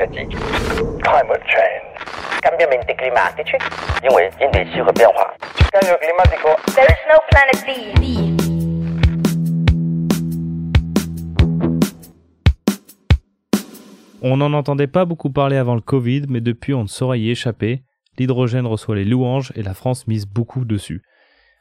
climatique. Climate change. Cambiamenti climatici. 因为因为气候变化。 Cambio climatico. There's no planet B. On n'en entendait pas beaucoup parler avant le Covid, mais depuis on ne saurait y échapper. L'hydrogène reçoit les louanges et la France mise beaucoup dessus.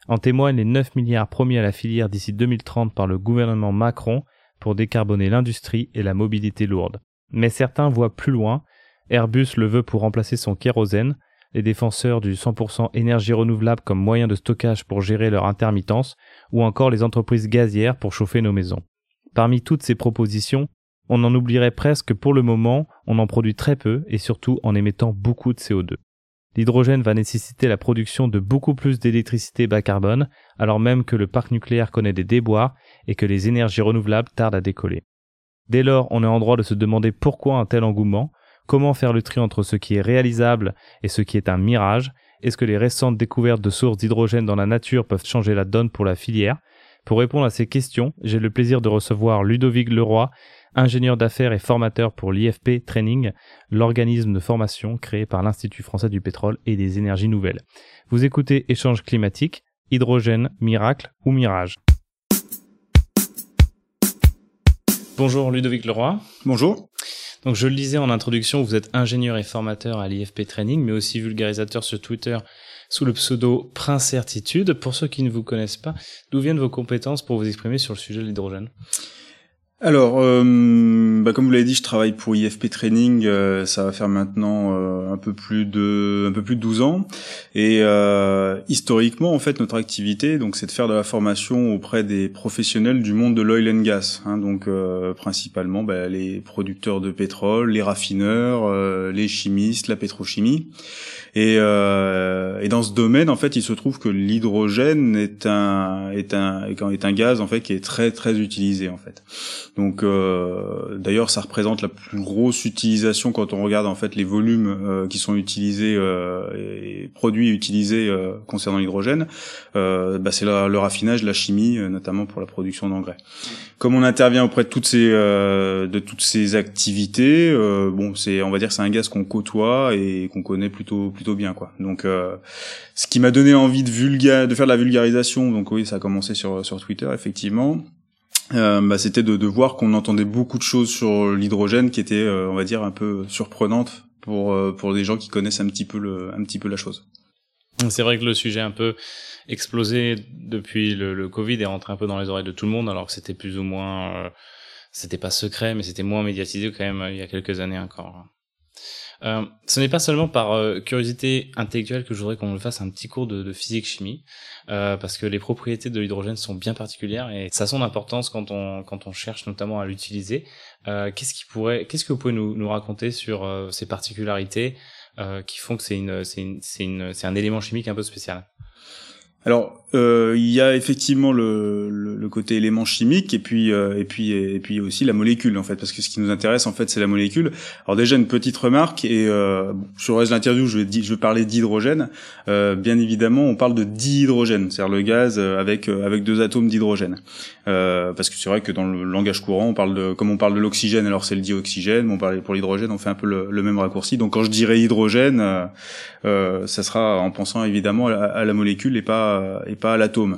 En témoignent les 9 milliards promis à la filière d'ici 2030 par le gouvernement Macron pour décarboner l'industrie et la mobilité lourde. Mais certains voient plus loin. Airbus le veut pour remplacer son kérosène, les défenseurs du 100% énergie renouvelable comme moyen de stockage pour gérer leur intermittence, ou encore les entreprises gazières pour chauffer nos maisons. Parmi toutes ces propositions, on en oublierait presque que pour le moment, on en produit très peu et surtout en émettant beaucoup de CO2. L'hydrogène va nécessiter la production de beaucoup plus d'électricité bas carbone, alors même que le parc nucléaire connaît des déboires et que les énergies renouvelables tardent à décoller. Dès lors, on est en droit de se demander pourquoi un tel engouement, comment faire le tri entre ce qui est réalisable et ce qui est un mirage, est-ce que les récentes découvertes de sources d'hydrogène dans la nature peuvent changer la donne pour la filière? Pour répondre à ces questions, j'ai le plaisir de recevoir Ludovic Leroy, ingénieur d'affaires et formateur pour l'IFP Training, l'organisme de formation créé par l'Institut français du pétrole et des énergies nouvelles. Vous écoutez Échange climatique, hydrogène, miracle ou mirage. Bonjour Ludovic Leroy. Bonjour. Donc je le disais en introduction, vous êtes ingénieur et formateur à l'IFP Training, mais aussi vulgarisateur sur Twitter sous le pseudo Prince Certitude. Pour ceux qui ne vous connaissent pas, d'où viennent vos compétences pour vous exprimer sur le sujet de l'hydrogène? Alors, euh, bah, comme vous l'avez dit, je travaille pour IFP Training. euh, ça va faire maintenant euh, un peu plus de un peu plus de 12 ans. Et euh, historiquement, en fait, notre activité, donc, c'est de faire de la formation auprès des professionnels du monde de l'oil and gas. hein, donc, principalement, bah, les producteurs de pétrole, les raffineurs, les chimistes, la pétrochimie. Et, et dans ce domaine, en fait, il se trouve que l'hydrogène est un est un est un gaz en fait qui est très très utilisé en fait. Donc euh, d'ailleurs, ça représente la plus grosse utilisation quand on regarde en fait les volumes euh, qui sont utilisés euh, et produits utilisés euh, concernant l'hydrogène. Euh, bah, c'est le raffinage, la chimie, notamment pour la production d'engrais. Comme on intervient auprès de toutes ces de toutes ces activités, bon, c'est on va dire c'est un gaz qu'on côtoie et qu'on connaît plutôt plutôt bien quoi. Donc ce qui m'a donné envie de vulga de faire de la vulgarisation, donc oui, ça a commencé sur sur Twitter effectivement. Euh, bah, c'était de, de voir qu'on entendait beaucoup de choses sur l'hydrogène qui étaient, euh, on va dire, un peu surprenantes pour euh, pour des gens qui connaissent un petit peu le un petit peu la chose. C'est vrai que le sujet un peu explosé depuis le, le Covid et rentré un peu dans les oreilles de tout le monde, alors que c'était plus ou moins, euh, c'était pas secret, mais c'était moins médiatisé quand même euh, il y a quelques années encore. Euh, ce n'est pas seulement par euh, curiosité intellectuelle que je voudrais qu'on fasse un petit cours de, de physique-chimie, euh, parce que les propriétés de l'hydrogène sont bien particulières et ça a son importance quand on quand on cherche notamment à l'utiliser. Euh, qu'est-ce qui pourrait, qu'est-ce que vous pouvez nous, nous raconter sur euh, ces particularités qui font que c'est une, c'est une, c'est une, c'est un élément chimique un peu spécial? Alors, euh, il y a effectivement le, le, le côté élément chimique et puis euh, et puis et puis aussi la molécule en fait, parce que ce qui nous intéresse en fait c'est la molécule. Alors déjà une petite remarque et euh, sur le reste de l'interview je vais je vais parler d'hydrogène. Euh, bien évidemment, on parle de dihydrogène, c'est-à-dire le gaz euh, avec avec deux atomes d'hydrogène. Parce que c'est vrai que dans le langage courant, on parle de comme on parle de l'oxygène, alors c'est le dioxygène. Mais on parle pour l'hydrogène, on fait un peu le, le même raccourci. Donc quand je dirais hydrogène, ça sera en pensant évidemment à la molécule et pas et pas à l'atome.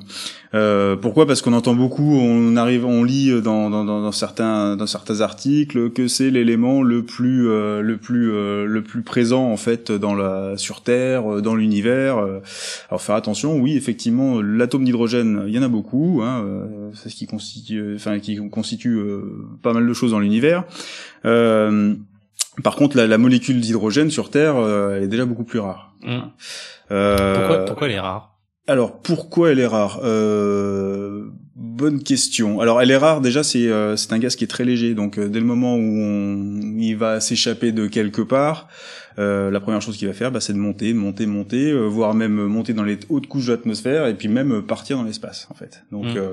Euh, pourquoi? Parce qu'on entend beaucoup, on arrive, on lit dans, dans, dans, certains dans certains articles que c'est l'élément le plus euh, le plus euh, le plus présent en fait dans la sur Terre, euh, dans l'univers. euh. Alors faire attention, oui effectivement, l'atome d'hydrogène, il y en a beaucoup. Hein, euh, c'est ce qui constitue, enfin qui constitue euh, pas mal de choses dans l'univers. Euh, par contre, la, la molécule d'hydrogène sur Terre, euh, elle est déjà beaucoup plus rare. Mm. Euh, Pourquoi, pourquoi elle est rare? Alors pourquoi elle est rare? Euh, Bonne question. Alors elle est rare déjà, c'est euh, un gaz qui est très léger, donc euh, dès le moment où on, il va s'échapper de quelque part, euh, la première chose qu'il va faire, bah, c'est de monter, monter, monter, euh, voire même monter dans les hautes couches de l'atmosphère et puis même partir dans l'espace en fait. Donc, Mm. euh,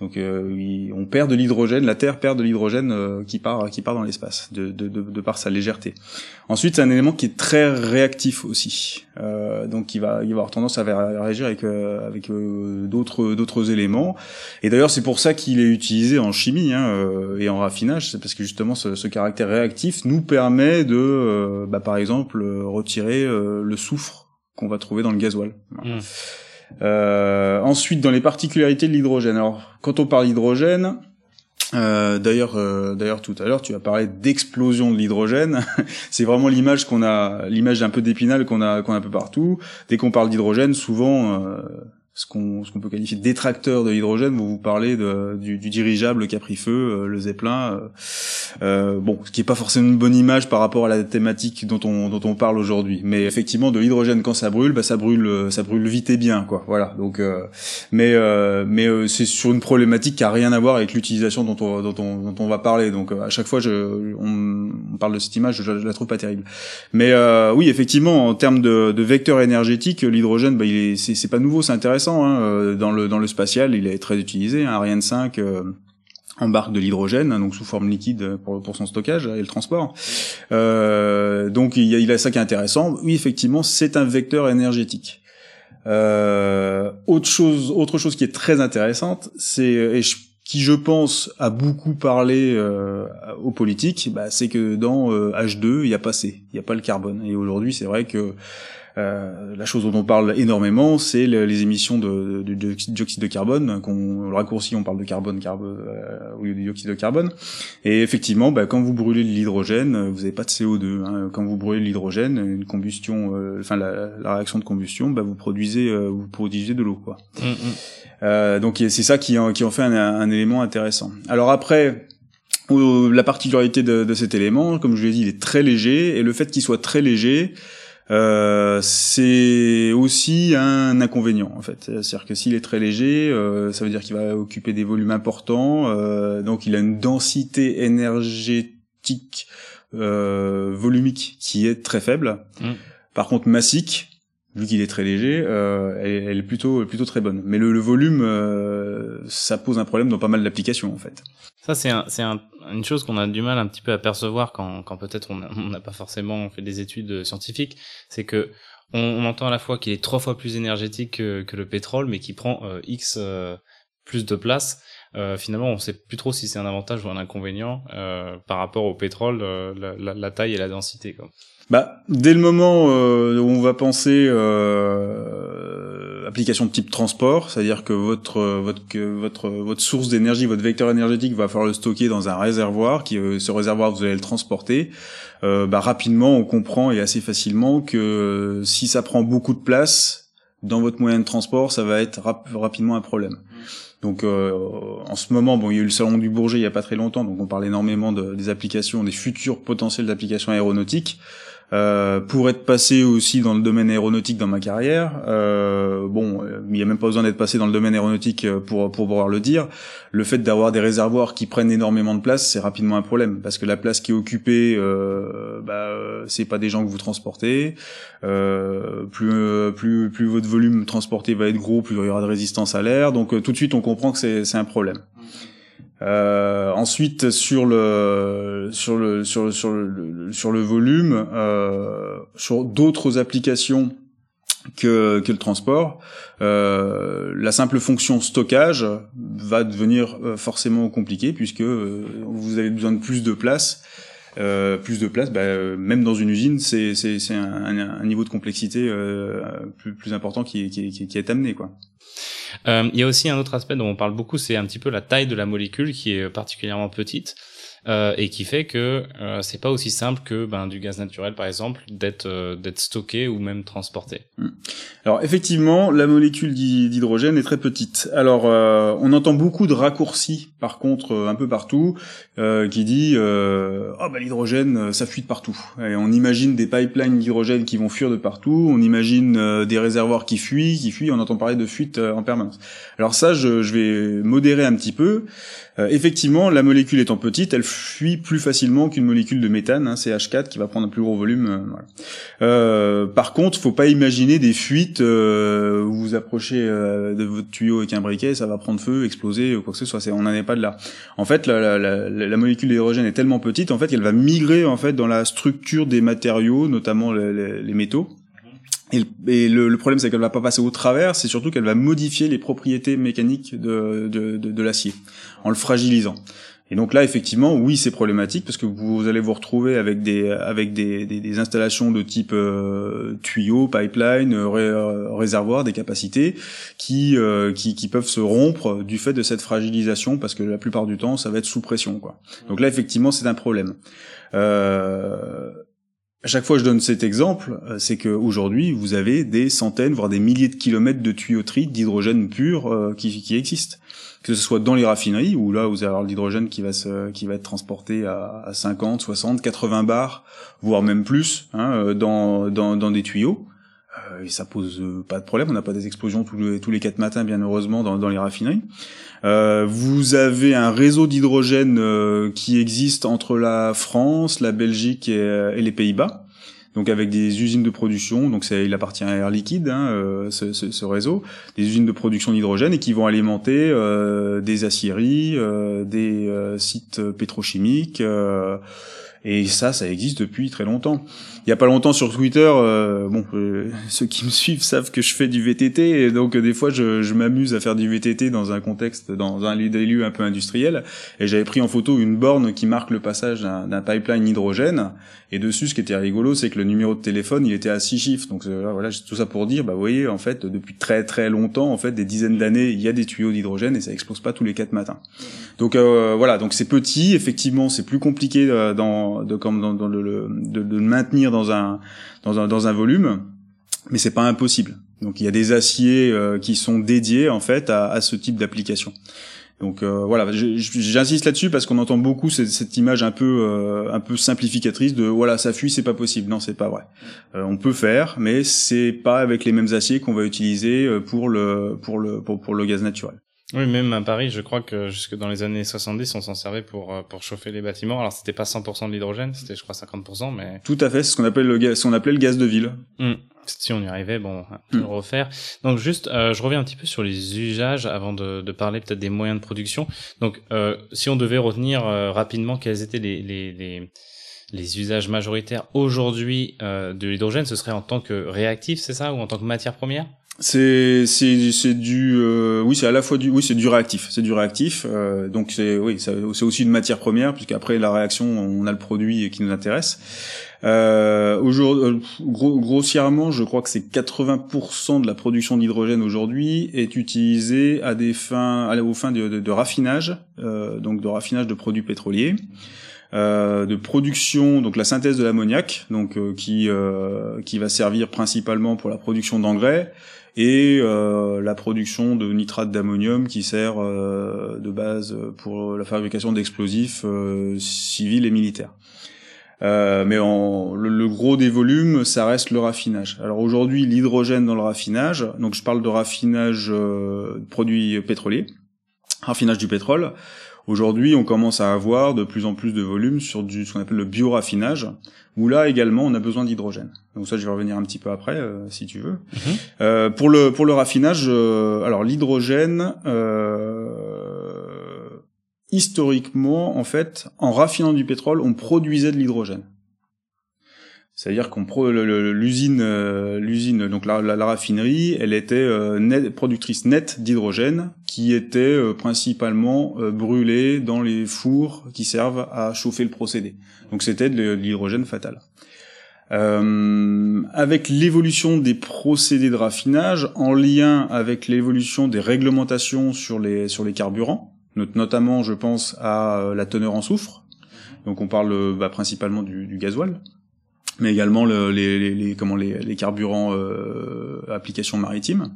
donc il- on perd de l'hydrogène, la Terre perd de l'hydrogène euh, qui part, qui part dans l'espace, de, de, de, de par sa légèreté. Ensuite, c'est un élément qui est très réactif aussi, euh, donc il va, il va avoir tendance à ré- réagir avec euh, avec euh, d'autres d'autres éléments. Et d'ailleurs, c'est pour ça qu'il est utilisé en chimie hein, euh, et en raffinage, c'est parce que justement ce, ce caractère réactif nous permet de, euh, bah, par exemple, euh, retirer euh, le soufre qu'on va trouver dans le gasoil. Voilà. Mm. Euh, ensuite, dans les particularités de l'hydrogène. Alors, quand on parle d'hydrogène, euh, d'ailleurs, euh, d'ailleurs, tout à l'heure, tu as parlé d'explosion de l'hydrogène. c'est vraiment l'image qu'on a, l'image un peu d'épinal qu'on a, qu'on a un peu partout. Dès qu'on parle d'hydrogène, souvent, ce qu'on, qu'on peut qualifier de détracteur de l'hydrogène, vous vous parlez de, du, du dirigeable qui a pris feu, euh, le Zeppelin. euh, euh, bon, ce qui est pas forcément une bonne image par rapport à la thématique dont on, dont on parle aujourd'hui. Mais effectivement, de l'hydrogène quand ça brûle, bah ça brûle, euh, ça brûle vite et bien, quoi. Voilà. Donc, euh, mais mais c'est sur une problématique qui a rien à voir avec l'utilisation dont on dont on dont on va parler. Donc à chaque fois, je on, on parle de cette image, je, je la trouve pas terrible. Mais oui, effectivement, en termes de, de vecteur énergétique, l'hydrogène, bah, est c'est c'est pas nouveau, c'est intéressant. Hein. Euh, Dans le dans le spatial, il est très utilisé. Hein. Ariane 5. euh, embarque de l'hydrogène, hein, donc sous forme liquide pour, son stockage et le transport. Euh, donc il a, ça qui est intéressant. Oui, effectivement, c'est un vecteur énergétique. Autre chose, autre chose qui est très intéressante, c'est et qui je pense a beaucoup parlé aux politiques, bah, c'est que dans euh, H2 il n'y a pas C, il n'y a pas le carbone. Et aujourd'hui c'est vrai que euh, la chose dont on parle énormément, c'est le- les émissions de, de- de dioxyde de carbone. Qu'on le raccourci, on parle de carbone, carbone euh, au lieu de dioxyde de carbone. Et effectivement, bah, quand vous brûlez de l'hydrogène, euh, vous n'avez pas de CO2. Hein. Quand vous brûlez de l'hydrogène, une combustion, euh, enfin la, la réaction de combustion, bah, vous produisez, euh, vous produisez de l'eau, quoi. Mm, donc c'est ça qui en, qui en fait un, un élément intéressant. Alors après, la particularité de, de cet élément, comme je l'ai dit, il est très léger, et le fait qu'il soit très léger, euh, c'est aussi un inconvénient en fait. C'est-à-dire que s'il est très léger, euh, ça veut dire qu'il va occuper des volumes importants, euh, donc il a une densité énergétique euh, volumique qui est très faible. Mm. Par contre, massique, vu qu'il est très léger, euh, elle, est plutôt plutôt très bonne. Mais le, le volume, euh, ça pose un problème dans pas mal d'applications en fait. Ça, c'est un, c'est un- une chose qu'on a du mal un petit peu à percevoir quand, quand peut-être on n'a pas forcément fait des études scientifiques. C'est que on, on entend à la fois qu'il est trois fois plus énergétique que, que le pétrole, mais qui prend euh, X euh, plus de place. Euh, finalement, on sait plus trop si c'est un avantage ou un inconvénient euh, par rapport au pétrole, euh, la, la- la taille et la densité. Quoi. Bah, dès le moment euh, où on va penser euh, application de type transport, c'est-à-dire que votre euh, votre votre votre source d'énergie, votre vecteur énergétique va falloir le stocker dans un réservoir, qui euh, ce réservoir vous allez le transporter. Euh, bah, rapidement, on comprend et assez facilement que euh, si ça prend beaucoup de place dans votre moyen de transport, ça va être rap- rapidement un problème. Donc euh, en ce moment, bon, il y a eu le salon du Bourget il y a pas très longtemps, donc on parle énormément de- des applications, des futurs potentiels d'applications aéronautiques. Euh, pour être passé aussi dans le domaine aéronautique dans ma carrière, euh, bon, il n'y a même pas besoin d'être passé dans le domaine aéronautique euh, pour pour pouvoir le dire. Le fait d'avoir des réservoirs qui prennent énormément de place, c'est rapidement un problème parce que la place qui est occupée, euh, bah, euh, c'est pas des gens que vous transportez. Plus plus plus votre volume transporté va être gros, plus il y aura de résistance à l'air. Donc tout de suite, on comprend que c'est c'est un problème. Euh, ensuite sur le sur le sur le sur le, volume euh, sur d'autres applications que que le transport euh, la simple fonction stockage va devenir euh, forcément compliquée puisque euh, vous avez besoin de plus de place euh, plus de place, bah, euh, même dans une usine, c'est un, un, un niveau de complexité euh, plus plus important qui, qui, qui, qui est amené quoi. Euh, Il y a aussi un autre aspect dont on parle beaucoup, c'est un petit peu la taille de la molécule qui est particulièrement petite. Euh, et qui fait que euh, c'est pas aussi simple que ben, du gaz naturel par exemple d'être euh, d'être stocké ou même transporté. Alors effectivement, la molécule d'hy- d'hydrogène est très petite. Alors euh, on entend beaucoup de raccourcis par contre euh, un peu partout euh, qui dit oh bah l'hydrogène ça fuit de partout. Et on imagine des pipelines d'hydrogène qui vont fuir de partout, on imagine des réservoirs qui fuient, qui fuient, on entend parler de fuite en permanence. Alors ça je, je vais modérer un petit peu. Euh, effectivement, la molécule étant petite, elle fuit plus facilement qu'une molécule de méthane, hein, CH4, qui va prendre un plus gros volume. euh, voilà. Euh, par contre, faut pas imaginer des fuites euh, où vous approchez euh, de votre tuyau avec un briquet, ça va prendre feu, exploser, quoi que ce soit. On n'en est pas de là. En fait, la, molécule d'hydrogène est tellement petite, en fait, qu'elle va migrer en fait dans la structure des matériaux, notamment les métaux. Et, le, le- problème, c'est qu'elle va pas passer au travers, c'est surtout qu'elle va modifier les propriétés mécaniques de, de, de, de l'acier en le fragilisant. Et donc là, effectivement, oui, c'est problématique parce que vous allez vous retrouver avec des avec des, des, des installations de type euh, tuyau, pipeline, euh, ré- euh, réservoir, des capacités qui, euh, qui qui peuvent se rompre du fait de cette fragilisation parce que la plupart du temps, ça va être sous pression, quoi. Donc là, effectivement, c'est un problème. Euh, à chaque fois je donne cet exemple, euh, c'est que aujourd'hui vous avez des centaines, voire des milliers de kilomètres de tuyauterie d'hydrogène pur euh, qui, existent. Que ce soit dans les raffineries, où là vous allez avoir l'hydrogène qui va qui va être transporté à, à 50, 60, 80 bars, voire même plus, hein, euh, dans, dans des tuyaux. Euh, et ça pose euh, pas de problème, on n'a pas des explosions tous les, tous quatre matins, bien heureusement, dans, les raffineries. Euh, vous avez un réseau d'hydrogène euh, qui existe entre la France, la Belgique et, les Pays-Bas. Donc avec des usines de production, donc il appartient à Air Liquide, hein, ce, ce, réseau, des usines de production d'hydrogène et qui vont alimenter des aciéries, des sites pétrochimiques. Et ça, ça existe depuis très longtemps. Il y a pas longtemps sur Twitter, euh, bon, euh, ceux qui me suivent savent que je fais du VTT, et donc euh, des fois je, je m'amuse à faire du VTT dans un contexte, dans un lieu- un peu industriels, et j'avais pris en photo une borne qui marque le passage d'un pipeline hydrogène, et dessus, ce qui était rigolo, c'est que le numéro de téléphone, il était à six chiffres. Donc euh, là, voilà, tout ça pour dire, bah vous voyez, en fait, depuis très très longtemps, en fait, des dizaines d'années, il y a des tuyaux d'hydrogène et ça explose pas tous les quatre matins. Donc euh, voilà, donc c'est petit, effectivement, c'est plus compliqué euh, de, le, de, de maintenir dans un, dans un dans un volume, mais c'est pas impossible. Donc il y a des aciers euh, qui sont dédiés en fait à, à ce type d'application. Donc euh, voilà, j'insiste là-dessus parce qu'on entend beaucoup cette, cette image un peu euh, un peu simplificatrice de voilà ça fuit c'est pas possible. Non c'est pas vrai. Euh, on peut faire, mais c'est pas avec les mêmes aciers qu'on va utiliser euh, pour le pour le pour, pour le gaz naturel. Oui, même à Paris, je crois que jusque dans les années 70, on s'en servait pour, euh, pour chauffer les bâtiments. Alors, c'était pas 100% de l'hydrogène, c'était, je crois, 50%, mais Tout à fait, c'est ce qu'on appelle le gaz, ce qu'on appelait le gaz de ville. Hmm. si on y arrivait, bon, on peut Hmm. le refaire. Donc, juste, euh, je reviens un petit peu sur les usages avant de, de parler peut-être des moyens de production. Donc, euh, si on devait retenir euh, rapidement quels étaient les, les, les, les usages majoritaires aujourd'hui euh, de l'hydrogène, ce serait en tant que réactif, c'est ça, ou en tant que matière première? C'est c'est c'est du euh, oui c'est à la fois du oui c'est du réactif c'est du réactif euh, donc c'est oui c'est aussi une matière première puisqu'après la réaction on a le produit qui nous intéresse. Euh, aujourd'hui euh, gros, grossièrement je crois que c'est 80% de la production d'hydrogène aujourd'hui est utilisée à des fins aux fins de raffinage euh, donc de raffinage de produits pétroliers. Euh, de production, donc la synthèse de l'ammoniac, donc euh, qui euh, qui va servir principalement pour la production d'engrais, et euh, la production de nitrate d'ammonium qui sert euh, de base pour la fabrication d'explosifs euh, civils et militaires. Euh, mais en, le, le gros des volumes, ça reste le raffinage. Alors aujourd'hui, l'hydrogène dans le raffinage, donc je parle de raffinage euh, de produits pétroliers, raffinage du pétrole. Aujourd'hui, on commence à avoir de plus en plus de volumes sur du, ce qu'on appelle le bioraffinage, où là également on a besoin d'hydrogène. Donc ça, je vais revenir un petit peu après, euh, si tu veux. Euh, pour le pour le raffinage, euh, alors l'hydrogène, euh, historiquement, en fait, en raffinant du pétrole, on produisait de l'hydrogène. C'est-à-dire qu'on l'usine, euh, l'usine, donc la, la, raffinerie, elle était euh, net- productrice nette d'hydrogène, qui était euh, principalement brûlée dans les fours qui servent à chauffer le procédé. Donc c'était de, l'hydrogène fatal. Avec l'évolution des procédés de raffinage, en lien avec l'évolution des réglementations sur les sur les carburants, not- notamment, je pense à la teneur en soufre. Donc on parle bah, principalement du, du gasoil, mais également le- les, les, les- comment les, les carburants euh, application maritime.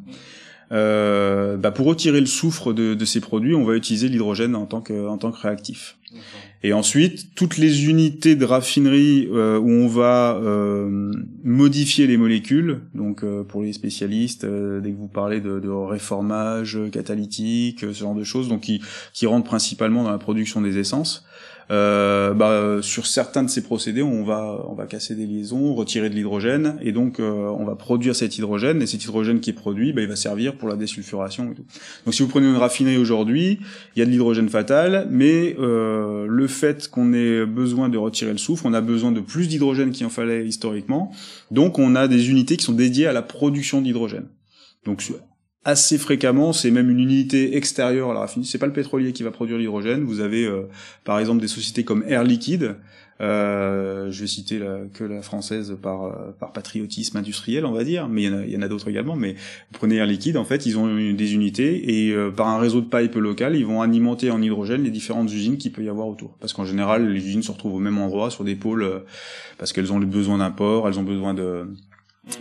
Euh, bah, pour retirer le soufre de, de ces produits, on va utiliser l'hydrogène en tant que en tant que réactif. Et ensuite, toutes les unités de raffinerie euh, où on va euh, modifier les molécules, donc euh, pour les spécialistes, euh, dès que vous parlez de, de réformage catalytique, euh, ce genre de choses, donc qui, qui rentrent principalement dans la production des essences, euh, bah, sur certains de ces procédés, on va on va casser des liaisons, retirer de l'hydrogène, et donc euh, on va produire cet hydrogène, et cet hydrogène qui est produit, bah, il va servir pour la désulfuration. Et tout. Donc si vous prenez une raffinerie aujourd'hui, il y a de l'hydrogène fatal, mais euh, le fait qu'on ait besoin de retirer le soufre, on a besoin de plus d'hydrogène qu'il en fallait historiquement, donc on a des unités qui sont dédiées à la production d'hydrogène. Donc assez fréquemment, c'est même une unité extérieure à la raffinerie. C'est pas le pétrolier qui va produire l'hydrogène. Vous avez, euh, par exemple, des sociétés comme Air Liquide. Euh, je vais citer la, que la française par euh, par patriotisme industriel, on va dire, mais il y en a, a d'autres également. Mais vous prenez Air Liquide, en fait, ils ont des unités et euh, par un réseau de pipe local, ils vont alimenter en hydrogène les différentes usines qu'il peut y avoir autour. Parce qu'en général, les usines se retrouvent au même endroit, sur des pôles, parce qu'elles ont le besoin d'un port, elles ont besoin de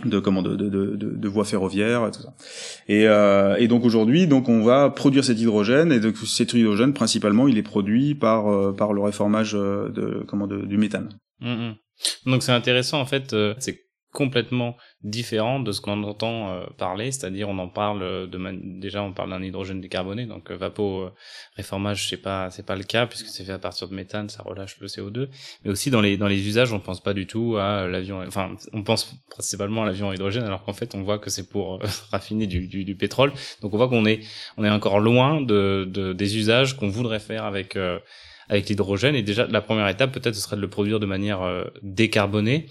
de comment de, de, de, de voies ferroviaires et tout ça et, euh, et donc aujourd'hui donc on va produire cet hydrogène et donc cet hydrogène principalement il est produit par euh, par le réformage euh, de comment de, du méthane mmh, mmh. donc c'est intéressant en fait euh, c'est complètement différent de ce qu'on entend euh, parler, c'est-à-dire on en parle de déjà on parle d'un hydrogène décarboné, donc euh, euh, réformage c'est pas c'est pas le cas puisque c'est fait à partir de méthane, ça relâche le CO2, mais aussi dans les dans les usages on pense pas du tout à l'avion, enfin on pense principalement à l'avion à hydrogène alors qu'en fait on voit que c'est pour raffiner du, du, du, pétrole, donc on voit qu'on est on est encore loin de, de des usages qu'on voudrait faire avec avec l'hydrogène. Et déjà la première étape peut-être ce serait de le produire de manière décarbonée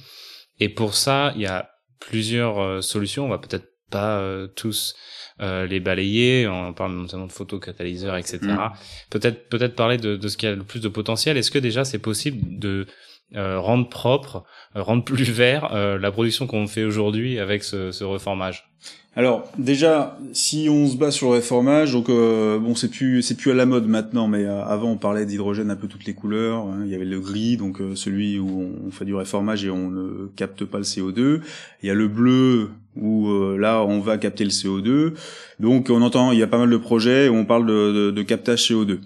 et pour ça, il y a plusieurs euh, solutions. On va peut-être pas euh, tous euh, les balayer. On parle notamment de photocatalyseurs, etc. Mm. Peut-être peut-être parler de, de ce qui a le plus de potentiel. Est-ce que déjà c'est possible de rendre propre, rendre plus vert la production qu'on fait aujourd'hui avec ce, ce reformage alors déjà, si on se bat sur le réformage, donc euh, bon, c'est plus c'est plus à la mode maintenant, mais euh, avant on parlait d'hydrogène un peu toutes les couleurs. Hein. Il y avait le gris, donc euh, celui où on fait du réformage et on ne capte pas le CO2. Il y a le bleu où là on va capter le CO2. Donc on entend, il y a pas mal de projets où on parle de, de, captage CO2.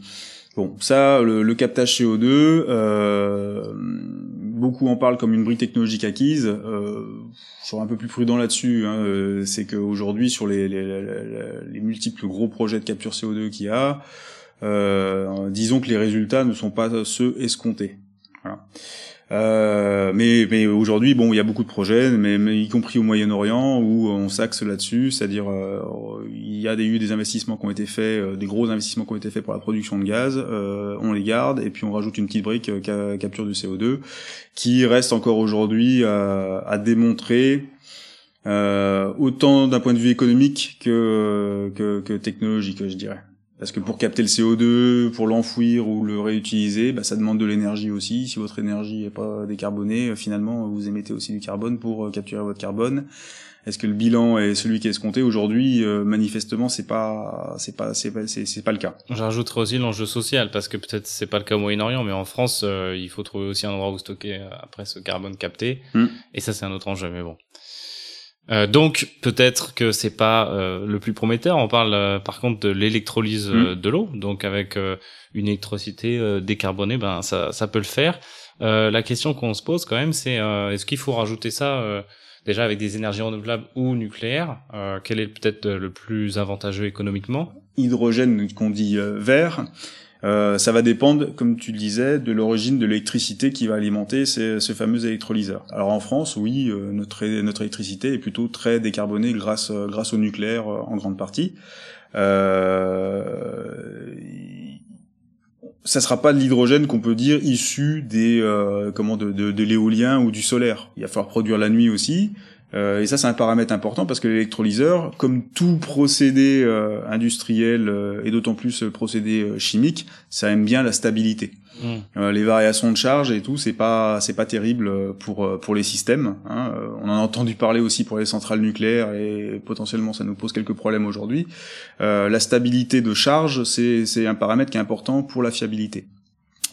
Bon, ça, le, le captage CO2 beaucoup en parlent comme une brique technologique acquise. Euh, je serais un peu plus prudent là-dessus. Hein. Euh, c'est qu'aujourd'hui, sur les, les, les, multiples gros projets de capture CO2 qu'il y a, euh, disons que les résultats ne sont pas ceux escomptés. Voilà. Euh, mais mais aujourd'hui, bon, il y a beaucoup de projets, mais, y compris au Moyen-Orient où on s'axe là-dessus, c'est-à-dire euh, il y a eu des investissements qui ont été faits, euh, des gros investissements qui ont été faits pour la production de gaz, on les garde et puis on rajoute une petite brique capture du CO2 qui reste encore aujourd'hui à démontrer autant d'un point de vue économique que, que, que technologique, je dirais. Parce que pour capter le CO2, pour l'enfouir ou le réutiliser, bah, ça demande de l'énergie aussi. Si votre énergie n'est pas décarbonée, euh, finalement, vous émettez aussi du carbone pour euh, capturer votre carbone. Est-ce que le bilan est celui qui est escompté aujourd'hui euh, Manifestement, c'est pas, c'est pas, c'est pas, c'est, pas le cas. J'ajouterais aussi l'enjeu social parce que peut-être c'est pas le cas au Moyen-Orient, mais en France, il faut trouver aussi un endroit où stocker après ce carbone capté. Hmm. Et ça, c'est un autre enjeu, mais bon. Euh, donc peut-être que c'est pas euh, le plus prometteur. On parle euh, par contre de l'électrolyse mm. de l'eau, donc avec une électricité décarbonée, ben ça, ça peut le faire. la question qu'on se pose quand même, c'est est-ce qu'il faut rajouter ça déjà avec des énergies renouvelables ou nucléaires Quel est peut-être le plus avantageux économiquement? Hydrogène qu'on dit vert. Euh, ça va dépendre, comme tu le disais, de l'origine de l'électricité qui va alimenter ces, ce fameux électrolyseur. Alors en France, oui, euh, notre, notre électricité est plutôt très décarbonée grâce, euh, grâce au nucléaire en grande partie. Euh, ça sera pas de l'hydrogène qu'on peut dire issu des comment de, de, de l'éolien ou du solaire. Il va falloir produire la nuit aussi. Euh, et ça, c'est un paramètre important parce que l'électrolyseur, comme tout procédé euh, industriel euh, et d'autant plus procédé chimique, ça aime bien la stabilité. Mm. les variations de charge et tout, c'est pas c'est pas terrible pour pour les systèmes. Hein. on en a entendu parler aussi pour les centrales nucléaires et potentiellement ça nous pose quelques problèmes aujourd'hui. la stabilité de charge, c'est c'est un paramètre qui est important pour la fiabilité.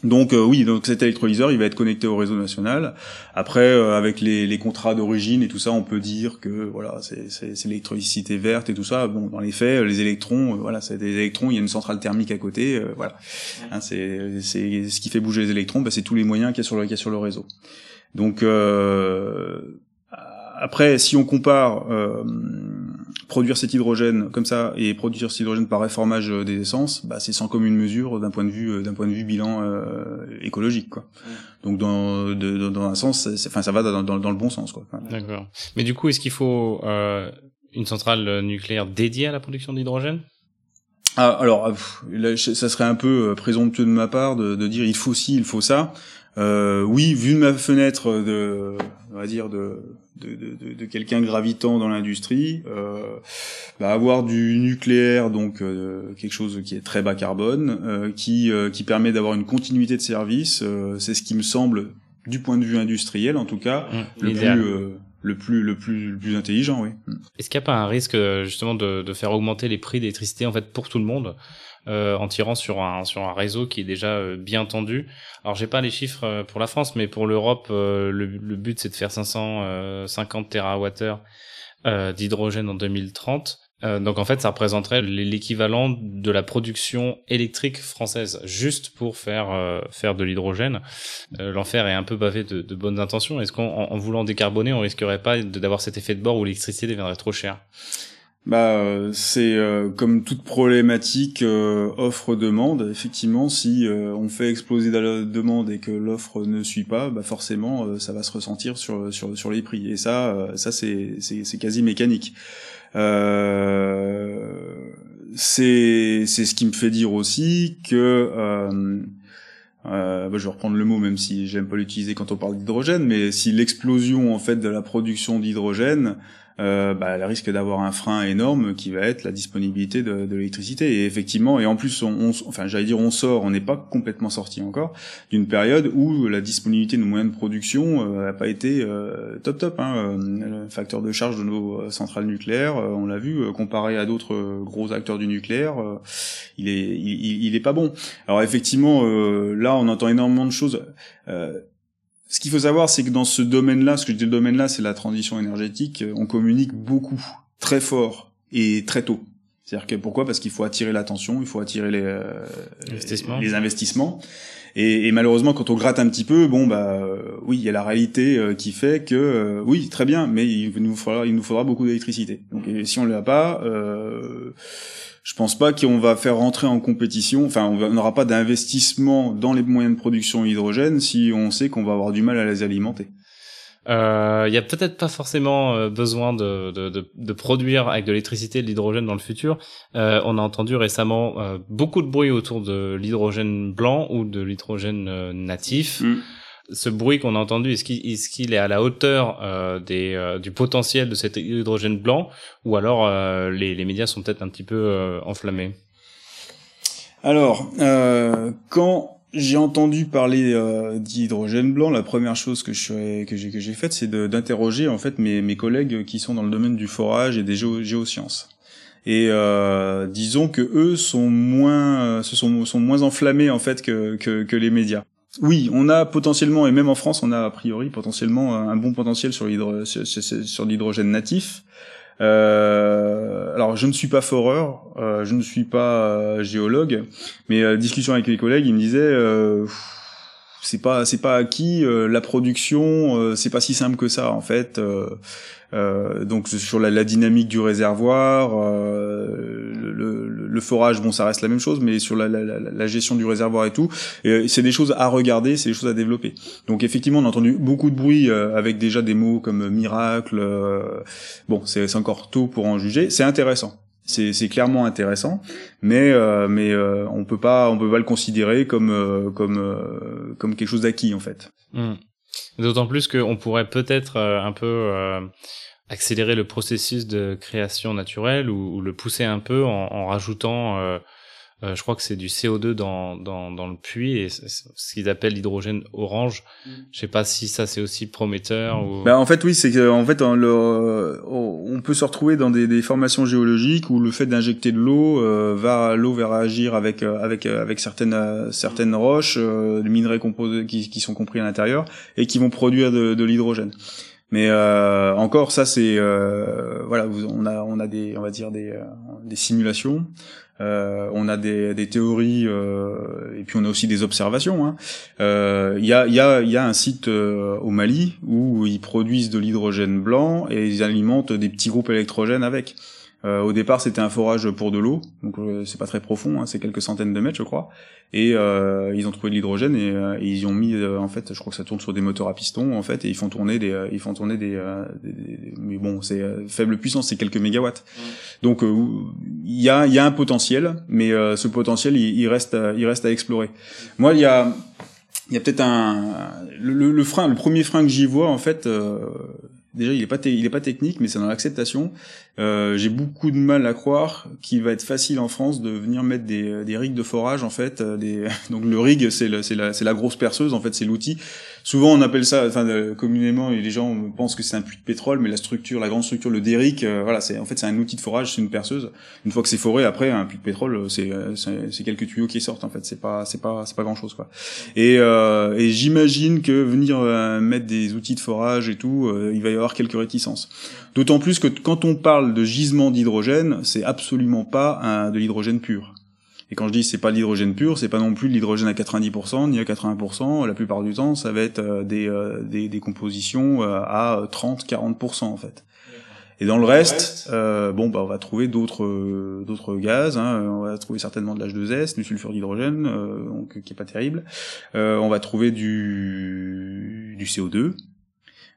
Donc euh, oui, donc cet électrolyseur, il va être connecté au réseau national. Après, euh, avec les, les contrats d'origine et tout ça, on peut dire que voilà, c'est l'électricité verte et tout ça. Bon, dans les faits, les électrons, euh, voilà, c'est des électrons. Il y a une centrale thermique à côté, voilà. Hein, c'est ce qui fait bouger les électrons, bah, c'est tous les moyens qu'il y a sur le, sur le réseau. Donc après, si on compare produire cet hydrogène comme ça et produire cet hydrogène par réformage euh, des essences, bah, c'est sans commune mesure d'un point de vue d'un point de vue bilan écologique quoi. Donc dans de, dans un sens, enfin ça va dans, dans, dans, le bon sens quoi. D'accord. Mais du coup, est-ce qu'il faut une centrale nucléaire dédiée à la production d'hydrogène? Ah, alors, là, ça serait un peu présomptueux de ma part de, de dire il faut ci, il faut ça. Euh, oui, vu de ma fenêtre de, on va dire de de, de, de quelqu'un gravitant dans l'industrie, euh, bah avoir du nucléaire, donc euh, quelque chose qui est très bas carbone, euh, qui euh, qui permet d'avoir une continuité de service, c'est ce qui me semble, du point de vue industriel en tout cas, mmh, le plus le plus le plus le plus intelligent, oui. Mmh. Est-ce qu'il n'y a pas un risque justement de, de faire augmenter les prix d'électricité en fait pour tout le monde? Euh, en tirant sur un sur un réseau qui est déjà euh, bien tendu. Alors j'ai pas les chiffres euh, pour la France, mais pour l'Europe, le, le, but c'est de faire 550 TWh d'hydrogène en 2030. donc en fait, ça représenterait l'équivalent de la production électrique française, juste pour faire faire de l'hydrogène. L'enfer est un peu bavé de, de bonnes intentions. Est-ce qu'en en voulant décarboner, on risquerait pas d'avoir cet effet de bord où l'électricité deviendrait trop chère? Bah, c'est euh, comme toute problématique euh, offre-demande. Effectivement, si euh, on fait exploser la demande et que l'offre ne suit pas, bah forcément, ça va se ressentir sur sur sur les prix. Et ça, ça c'est c'est quasi mécanique. c'est c'est ce qui me fait dire aussi que euh, bah, je vais reprendre le mot même si j'aime pas l'utiliser quand on parle d'hydrogène, mais si l'explosion en fait de la production d'hydrogène euh, bah, elle risque d'avoir un frein énorme qui va être la disponibilité de, de l'électricité. Et effectivement, et en plus, on, enfin, j'allais dire, on sort, on n'est pas complètement sorti encore d'une période où la disponibilité de nos moyens de production n'a euh, pas été euh, top top. Hein. Le facteur de charge de nos centrales nucléaires, on l'a vu, comparé à d'autres gros acteurs du nucléaire, il est, il, il, est pas bon. Alors effectivement, là, on entend énormément de choses. Ce qu'il faut savoir, c'est que dans ce domaine-là, ce que je dis le domaine-là, c'est la transition énergétique, euh, on communique beaucoup, très fort et très tôt. C'est-à-dire que pourquoi? Parce qu'il faut attirer l'attention, il faut attirer les, euh, investissements. les investissements. Et, et, malheureusement, quand on gratte un petit peu, bon bah euh, oui, il y a la réalité qui fait que oui, très bien, mais il nous faudra, il nous faudra beaucoup d'électricité. Donc et si on l'a pas, je pense pas qu'on va faire rentrer en compétition. Enfin, on n'aura pas d'investissement dans les moyens de production hydrogène si on sait qu'on va avoir du mal à les alimenter. Il euh, y a peut-être pas forcément euh, besoin de, de, de, de, produire avec de l'électricité de l'hydrogène dans le futur. Euh, on a entendu récemment euh, beaucoup de bruit autour de l'hydrogène blanc ou de l'hydrogène euh, natif. Mm ce bruit qu'on a entendu, est-ce qu'il est, à la hauteur euh, euh, du potentiel de cet hydrogène blanc ou alors euh, les, médias sont peut-être un petit peu enflammés? Alors, quand j'ai entendu parler d'hydrogène blanc, la première chose que j'ai faite, c'est d'interroger en fait mes, collègues qui sont dans le domaine du forage et des géosciences. Et disons que eux sont moins, se sont, moins enflammés en fait que les médias. Oui, on a potentiellement, et même en France, on a a priori potentiellement un bon potentiel sur l'hydrogène natif. Euh, alors, je ne suis pas foreur, euh, je ne suis pas euh, géologue, mais discussion avec mes collègues, ils me disaient, c'est pas, c'est pas acquis. la production, c'est pas si simple que ça, en fait. donc, sur la, la, dynamique du réservoir, le, forage, bon, ça reste la même chose, mais sur la, gestion du réservoir et tout, euh, c'est des choses à regarder, c'est des choses à développer. Donc effectivement, on a entendu beaucoup de bruit euh, avec déjà des mots comme miracle. Euh, bon, c'est encore tôt pour en juger. C'est intéressant. C'est clairement intéressant, mais mais on peut pas on peut pas le considérer comme comme comme quelque chose d'acquis en fait. Hmm. D'autant plus qu'on pourrait peut-être un peu accélérer le processus de création naturelle ou, le pousser un peu en, en rajoutant, euh, euh, je crois que c'est du CO2 dans, dans, dans le puits et ce qu'ils appellent l'hydrogène orange. Mm. Je sais pas si ça c'est aussi prometteur ou. Ben, en fait oui, c'est que en fait on, le, on peut se retrouver dans des, des formations géologiques où le fait d'injecter de l'eau euh, va l'eau va réagir avec euh, avec avec certaines certaines roches, des minerais composés qui, qui sont compris à l'intérieur et qui vont produire de, de l'hydrogène. Mais euh, encore, ça c'est euh, voilà, on a on a des on va dire des, euh, des simulations, euh, on a des, des théories euh, et puis on a aussi des observations. Hein. Euh, il y a il y a il y a un site au Mali où ils produisent de l'hydrogène blanc et ils alimentent des petits groupes électrogènes avec. Euh, au départ, c'était un forage pour de l'eau, donc euh, c'est pas très profond, hein, c'est quelques centaines de mètres, je crois. Et euh, ils ont trouvé de l'hydrogène et, euh, et ils ont mis, euh, en fait, je crois que ça tourne sur des moteurs à piston, en fait, et ils font tourner des, euh, ils font tourner des, euh, des- des- mais bon, c'est euh, faible puissance, c'est quelques mégawatts. Donc euh, il y a, il y a un potentiel, mais euh, ce potentiel, il, il reste, il reste à explorer. Moi, il y a, il y a peut-être un, le, le- le frein, le premier frein que j'y vois, en fait. euh, Déjà, il est pas, il est pas technique, mais c'est dans l'acceptation. Euh, J'ai beaucoup de mal à croire qu'il va être facile en France de venir mettre des, des rigs de forage en fait. euh, Des... Donc le rig, c'est la, la grosse perceuse en fait, c'est l'outil. Souvent on appelle ça, enfin euh, communément, les gens pensent que c'est un puits de pétrole, mais la structure, la grande structure, le derrick, euh, voilà, c'est en fait c'est un outil de forage, c'est une perceuse. Une fois que c'est foré, après un puits de pétrole, euh, c'est euh, c'est quelques tuyaux qui sortent en fait. C'est pas c'est pas c'est pas grand chose quoi. Et, euh, et j'imagine que venir euh, mettre des outils de forage et tout, euh, il va y avoir quelques réticences. D'autant plus que quand on parle de gisement d'hydrogène, c'est absolument pas un- de l'hydrogène pur. Et quand je dis c'est pas de l'hydrogène pur, c'est pas non plus de l'hydrogène à 90% ni à 80%. La plupart du temps, ça va être euh, des, euh, des, des compositions euh, à 30-40% en fait. Et dans le reste, euh, bon bah on va trouver d'autres euh, d'autres gaz. Hein, on va trouver certainement de l'H2S, du sulfure d'hydrogène, euh, donc qui est pas terrible. Euh, on va trouver du du CO2.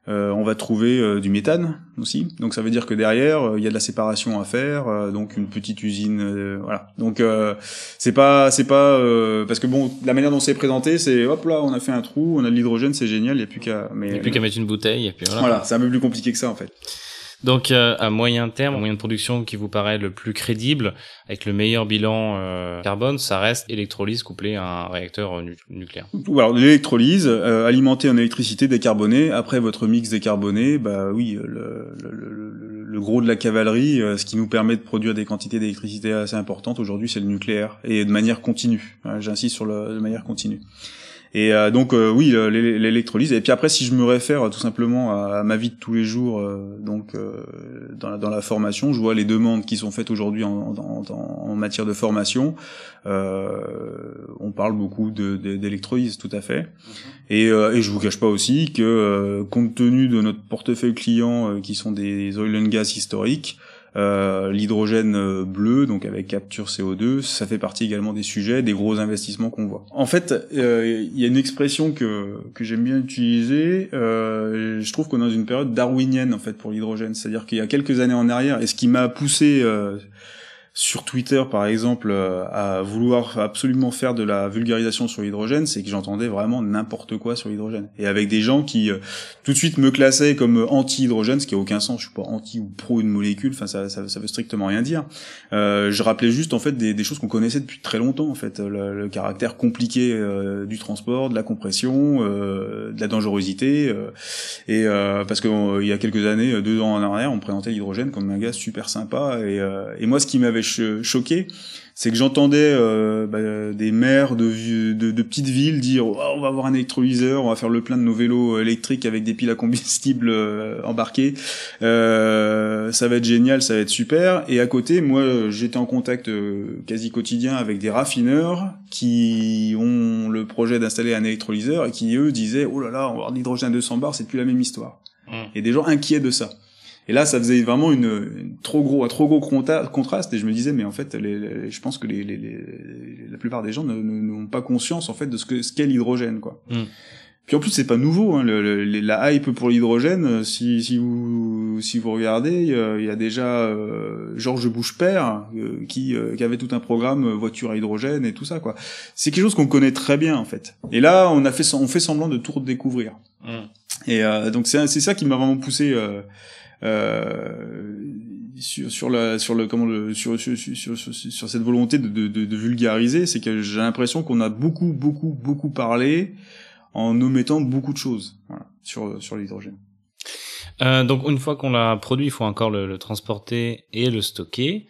Euh, on va trouver euh, du méthane aussi. Donc ça veut dire que derrière euh, il y a de la séparation à faire, euh, donc une petite usine. euh, voilà. Donc euh, c'est pas c'est pas euh, parce que bon la manière dont c'est présenté c'est hop là on a fait un trou, on a de l'hydrogène, c'est génial, il y a plus qu'à. Mais Il n'y a plus qu'à mettre une bouteille et puis voilà. voilà, c'est un peu plus compliqué que ça en fait. Donc euh, à moyen terme, un moyen de production qui vous paraît le plus crédible, avec le meilleur bilan euh, carbone, ça reste électrolyse couplée à un réacteur euh, nu- nucléaire. Alors l'électrolyse, euh, alimentée en électricité décarbonée. Après votre mix décarboné, bah oui, le, le, le- le gros de la cavalerie, euh, ce qui nous permet de produire des quantités d'électricité assez importantes aujourd'hui, c'est le nucléaire et de manière continue. Hein, J'insiste sur le de manière continue. Et euh, donc euh, oui, euh, l'é- l'électrolyse. Et puis après, si je me réfère euh, tout simplement à, à ma vie de tous les jours, euh, donc euh, dans, la, dans la formation, je vois les demandes qui sont faites aujourd'hui en, en, en- en matière de formation. Euh, on parle beaucoup de- de- d'électrolyse, tout à fait. Et, euh, et je vous cache pas aussi que, euh, compte tenu de notre portefeuille client, euh, qui sont des oil and gas historiques, euh, l'hydrogène euh, bleu, donc avec capture CO2, ça fait partie également des sujets, des gros investissements qu'on voit. En fait, euh, il y a une expression que, que j'aime bien utiliser. euh, je trouve qu'on est dans une période darwinienne en fait pour l'hydrogène, c'est-à-dire qu'il y a quelques années en arrière, et ce qui m'a poussé sur Twitter, par exemple, euh, à vouloir absolument faire de la vulgarisation sur l'hydrogène, c'est que j'entendais vraiment n'importe quoi sur l'hydrogène. Et avec des gens qui euh, tout de suite me classaient comme anti-hydrogène, ce qui a aucun sens. Je suis pas anti ou pro une molécule. Enfin, ça, ça, ça veut strictement rien dire. Euh, je rappelais juste en fait des, des choses qu'on connaissait depuis très longtemps. En fait, le, le caractère compliqué euh, du transport, de la compression, euh, de la dangerosité. euh, et euh, parce qu'il y a quelques années, deux ans en arrière, on présentait l'hydrogène comme un gaz super sympa. Et, euh, et moi, ce qui m'avait cho- choqué, c'est que j'entendais euh, bah, des maires de, vieux- de, de petites villes dire Oh, on va avoir un électrolyseur, on va faire le plein de nos vélos électriques avec des piles à combustible euh, embarquées, Euh, ça va être génial, ça va être super. Et à côté, moi, j'étais en contact euh, quasi quotidien avec des raffineurs qui ont le projet d'installer un électrolyseur et qui eux disaient oh là là, on va avoir de l'hydrogène à 200 bars, c'est plus la même histoire. Mm. Et des gens inquiets de ça. Et là, ça faisait vraiment une, une trop gros, un trop gros contraste. Et je me disais, mais en fait, les, les- je pense que les, la plupart des gens n'ont pas conscience en fait de ce que ce qu'est l'hydrogène, quoi. Mm. Puis en plus, c'est pas nouveau. Hein, le, le- les- la hype pour l'hydrogène, euh, si, si vous si vous regardez, euh, il y a déjà euh, Georges Bush père euh, qui, euh, qui avait tout un programme voiture à hydrogène et tout ça, quoi. C'est quelque chose qu'on connaît très bien en fait. Et là, on a fait sem- on fait semblant de tout redécouvrir. Mm. Et donc c'est c'est ça qui m'a vraiment poussé sur sur la sur le comment le sur sur sur, sur, cette volonté de, de, de, vulgariser, c'est que j'ai l'impression qu'on a beaucoup beaucoup beaucoup parlé en omettant beaucoup de choses voilà, sur sur l'hydrogène. Euh, donc une fois qu'on l'a produit, il faut encore le, le transporter et le stocker.